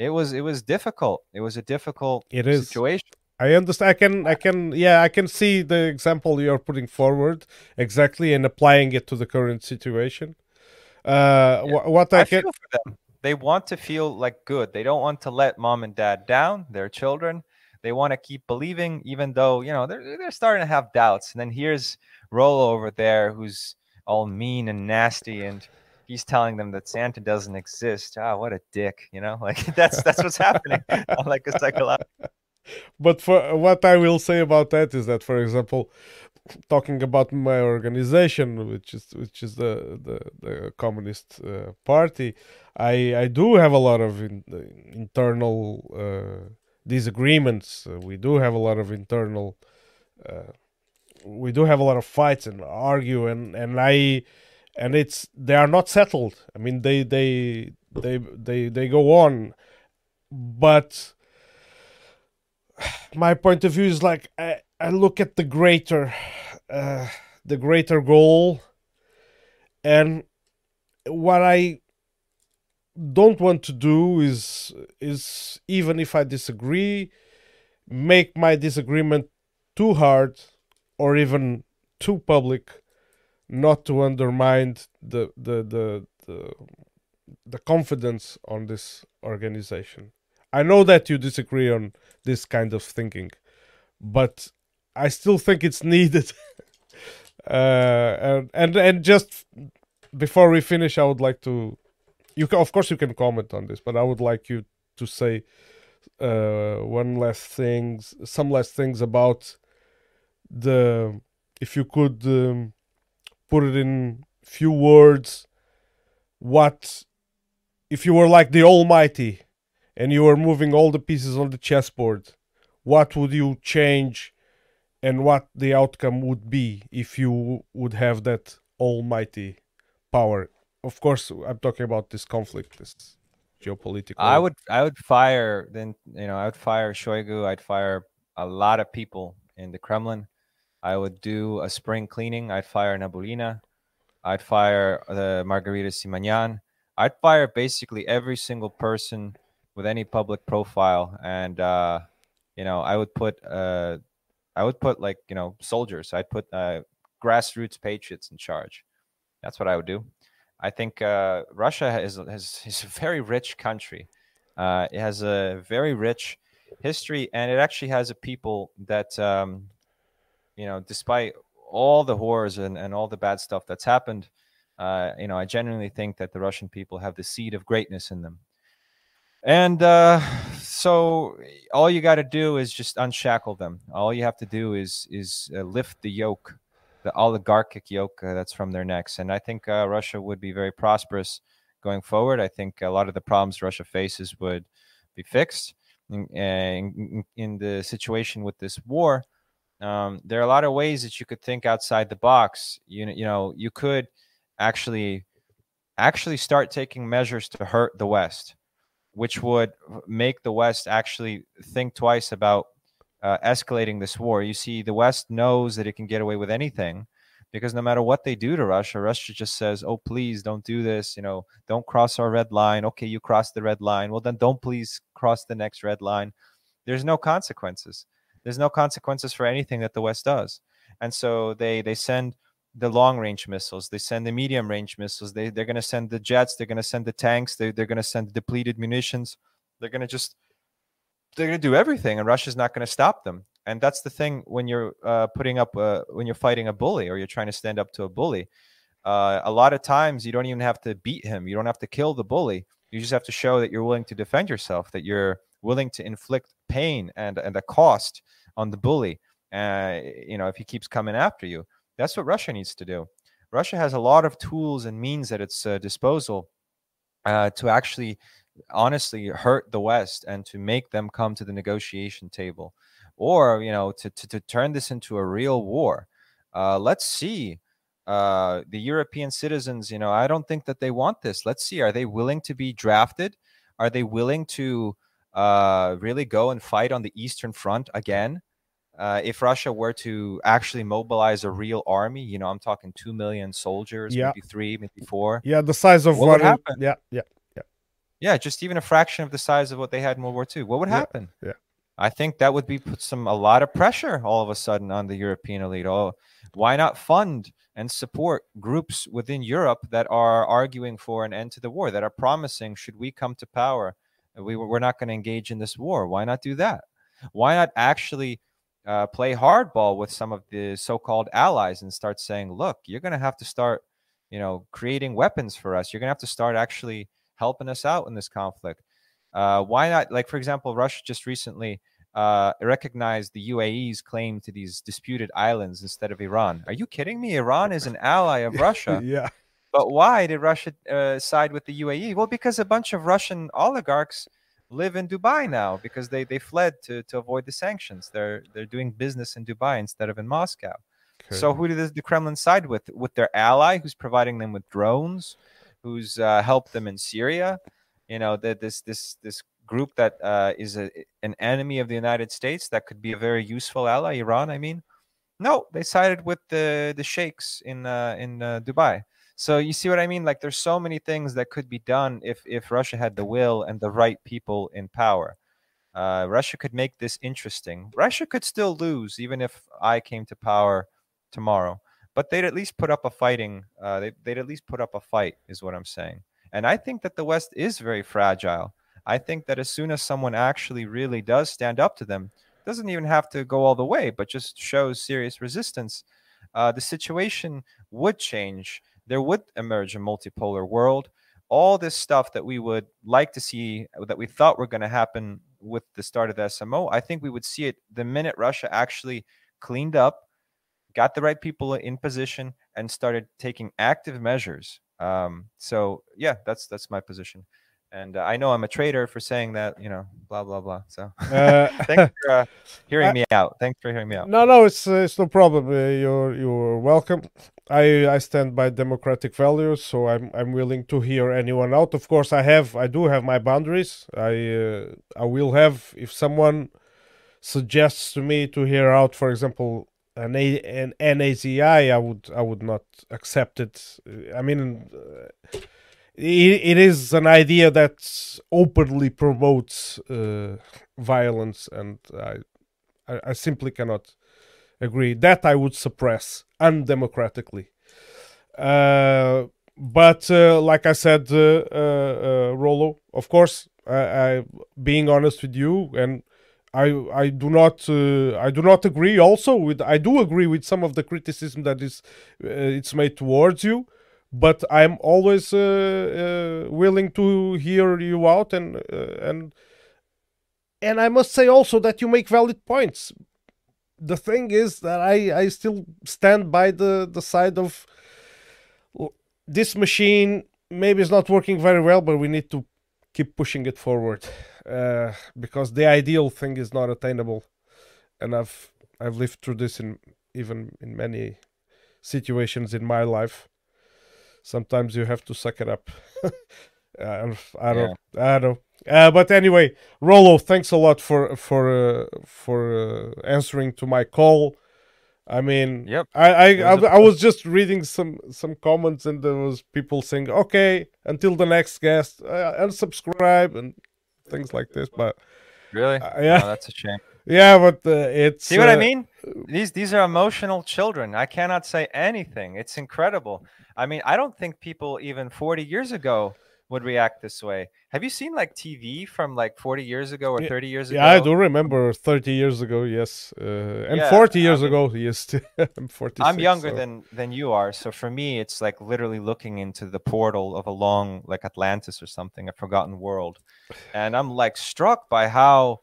it was it was difficult it was a difficult It is. situation I understand. I can, I can, yeah, I can see the example you're putting forward exactly and applying it to the current situation. Uh, wh- what I, i can, feel for them they want to feel like good they don't want to let mom and dad down their children they want to keep believing even though you know they're, they're starting to have doubts and then here's Rolo over there who's all mean and nasty and he's telling them that santa doesn't exist ah what a dick you know like that's that's what's happening on like a psychological but for what I will say about that is that, for example, talking about my organization, which is which is the the, the Communist uh, Party, I I do have a lot of in, internal uh, disagreements. Uh, we do have a lot of internal. Uh, we do have a lot of fights and argue and and I and it's they are not settled. I mean they they they they they go on, but my point of view is like I, I look at the greater uh, the greater goal and what I don't want to do is is even if I disagree, make my disagreement too hard or even too public, not to undermine the the the the, the confidence on this organization. I know that you disagree on this kind of thinking, but I still think it's needed. uh, and and and just before we finish, I would like to, you can, of course you can comment on this, but I would like you to say uh, one last things, some last things about the, if you could um, put it in few words, what if you were like the Almighty and you were moving all the pieces on the chessboard, what would you change and what the outcome would be if you would have that almighty power? Of course, I'm talking about this conflict, this geopolitical. I would I would fire then you know I would fire Shoigu. I'd fire a lot of people in the Kremlin. I would do a spring cleaning. I'd fire Nabiullina. I'd fire the Margarita Simonyan. I'd fire basically every single person with any public profile, and uh, you know, I would put uh, I would put like you know soldiers. I'd put uh, grassroots patriots in charge. That's what I would do. I think uh, Russia is, has is a very rich country. Uh, it has a very rich history, and it actually has a people that um, you know, despite all the horrors and, and all the bad stuff that's happened, uh, you know, I genuinely think that the Russian people have the seed of greatness in them. And uh, so all you got to do is just unshackle them. All you have to do is is uh, lift the yoke, the oligarchic yoke uh, that's from their necks. And I think uh, Russia would be very prosperous going forward. I think a lot of the problems Russia faces would be fixed. In, in, in the situation with this war, um, there are a lot of ways that you could think outside the box. You know, you know, you could actually actually start taking measures to hurt the West which would make the West actually think twice about uh, escalating this war. You see, the West knows that it can get away with anything because no matter what they do to Russia, Russia just says, "Oh, please don't do this. You know, don't cross our red line. Okay, you crossed the red line. Well, then don't please cross the next red line." There's no consequences. There's no consequences for anything that the West does, and so they they send the long range missiles they send the medium range missiles they, they're going to send the jets they're going to send the tanks they, they're going to send depleted munitions. They're going to just they're going to do everything and russia's not going to stop them. And that's the thing when you're uh, putting up when you're fighting a bully or you're trying to stand up to a bully uh, a lot of times you don't even have to beat him. You don't have to kill the bully. You just have to show that you're willing to defend yourself that you're willing to inflict pain and and a cost on the bully uh, you know if he keeps coming after you that's what Russia needs to do. Russia has a lot of tools and means at its uh, disposal uh, to actually honestly hurt the West and to make them come to the negotiation table, or you know to to, to turn this into a real war. Uh, let's see. Uh, the European citizens, you know, I don't think that they want this. Let's see. Are they willing to be drafted? Are they willing to uh, really go and fight on the Eastern Front again? uh, if Russia were to actually mobilize a real army, you know, I'm talking two million soldiers, yeah. maybe three, maybe four. Yeah, the size of what one. Would happen? Yeah, yeah, yeah. Yeah, just even a fraction of the size of what they had in World War II. What would happen? Yeah. yeah. I think that would be put some a lot of pressure all of a sudden on the European elite. Oh, why not fund and support groups within Europe that are arguing for an end to the war, that are promising, should we come to power, we, we're not going to engage in this war? Why not do that? Why not actually uh, play hardball with some of the so-called allies and start saying, "Look, you're going to have to start, you know, creating weapons for us. You're going to have to start actually helping us out in this conflict." Uh, why not? Like, for example, Russia just recently uh, recognized the UAE's claim to these disputed islands instead of Iran. Are you kidding me? Iran is an ally of Russia. yeah. But why did Russia uh, side with the UAE? Well, because a bunch of Russian oligarchs live in Dubai now because they, they fled to, to avoid the sanctions. They're they're doing business in Dubai instead of in Moscow. Okay. So who does the Kremlin side with? With their ally, who's providing them with drones, who's uh, helped them in Syria. You know that this this this group that uh, is a, an enemy of the United States that could be a very useful ally, Iran. I mean, no, they sided with the the sheikhs in uh, in uh, Dubai. So you see what I mean? Like there's so many things that could be done if if Russia had the will and the right people in power. Uh, Russia could make this interesting. Russia could still lose even if I came to power tomorrow, but they'd at least put up a fighting. Uh, they, they'd at least put up a fight, is what I'm saying. And I think that the West is very fragile. I think that as soon as someone actually really does stand up to them, doesn't even have to go all the way, but just shows serious resistance, uh, the situation would change there would emerge a multipolar world. All this stuff that we would like to see, that we thought were going to happen with the start of the SMO, I think we would see it the minute Russia actually cleaned up, got the right people in position, and started taking active measures. Um, so yeah, that's that's my position and uh, I know I'm a traitor for saying that, you know, blah blah blah. So uh, thanks for uh, hearing me out. Thanks for hearing me out. No, no, it's uh, it's no problem. Uh, you're you're welcome. I I stand by democratic values, so I'm I'm willing to hear anyone out. Of course, I have I do have my boundaries. I uh, I will have if someone suggests to me to hear out, for example, an A, an NAZI, I would I would not accept it. I mean it, it is an idea that openly promotes uh, violence, and I, I, I, simply cannot agree. That I would suppress undemocratically. Uh, but uh, like I said, uh, uh, uh, Rolo, of course, I, I, being honest with you, and I I do not I do not agree. Also, with I do agree with some of the criticism that is it's made towards you but I'm always uh, uh, willing to hear you out and uh, and and I must say also that you make valid points. The thing is that I I still stand by the the side of this machine. Maybe it's not working very well, but we need to keep pushing it forward uh, because the ideal thing is not attainable, and I've I've lived through this in even in many situations in my life sometimes you have to suck it up. uh, I don't, yeah. I don't. Uh, but anyway, Rolo, thanks a lot for for uh, for uh, answering to my call. I mean, yep. I I, I, I, was just reading some some comments and there was people saying, "Okay, until the next guest, uh, unsubscribe and things like this." But really, uh, yeah, oh, that's a shame. Yeah, but uh, it's see what I mean. These these are emotional children. I cannot say anything. It's incredible. I mean, I don't think people even 40 years ago would react this way. Have you seen like TV from like 40 years ago or 30 years yeah, ago? Yeah, I do remember 30 years ago, yes. Uh, and yeah, 40 years I mean, ago, yes. I'm 40. I'm younger so. than than you are, so for me it's like literally looking into the portal of a long like Atlantis or something, a forgotten world. And I'm like struck by how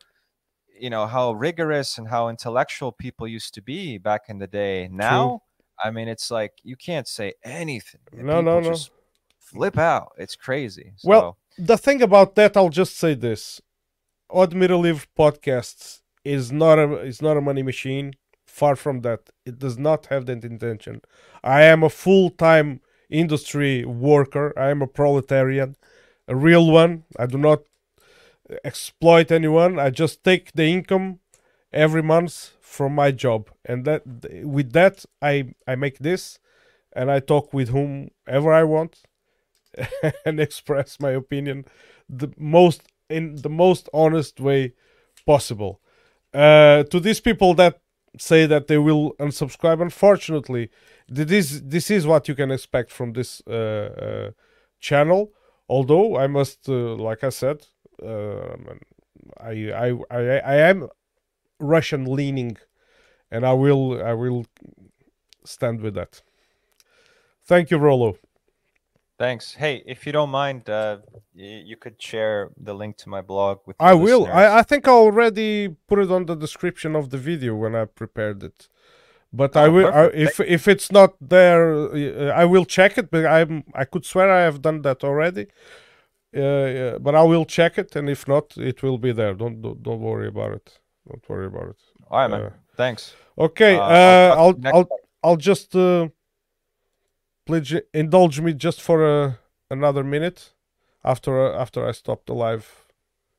you know how rigorous and how intellectual people used to be back in the day. Now True I mean, it's like you can't say anything. No, no, no. flip out. It's crazy. So. Well, the thing about that, I'll just say this: Odd Middle Live podcasts is not a is not a money machine. Far from that. It does not have that intention. I am a full time industry worker. I am a proletarian, a real one. I do not exploit anyone. I just take the income every month from my job. And that with that i i make this and i talk with whomever i want and express my opinion the most in the most honest way possible. Uh, to these people that say that they will unsubscribe unfortunately this this is what you can expect from this uh, uh, channel. Although i must uh, like i said uh, I, I i i am Russian leaning, and I will I will stand with that. Thank you, Rolo. Thanks. Hey, if you don't mind, uh, you could share the link to my blog with. I will. I, I think I already put it on the description of the video when I prepared it. But oh, I will. I, if if it's not there, I will check it. But I'm. I could swear I have done that already. Uh, yeah, but I will check it, and if not, it will be there. Don't don't, don't worry about it. Don't worry about it. All right, man. Uh, Thanks. Okay. Uh, uh I'll I'll I'll, I'll, just uh, please indulge me just for uh, another minute after uh, after I stop the live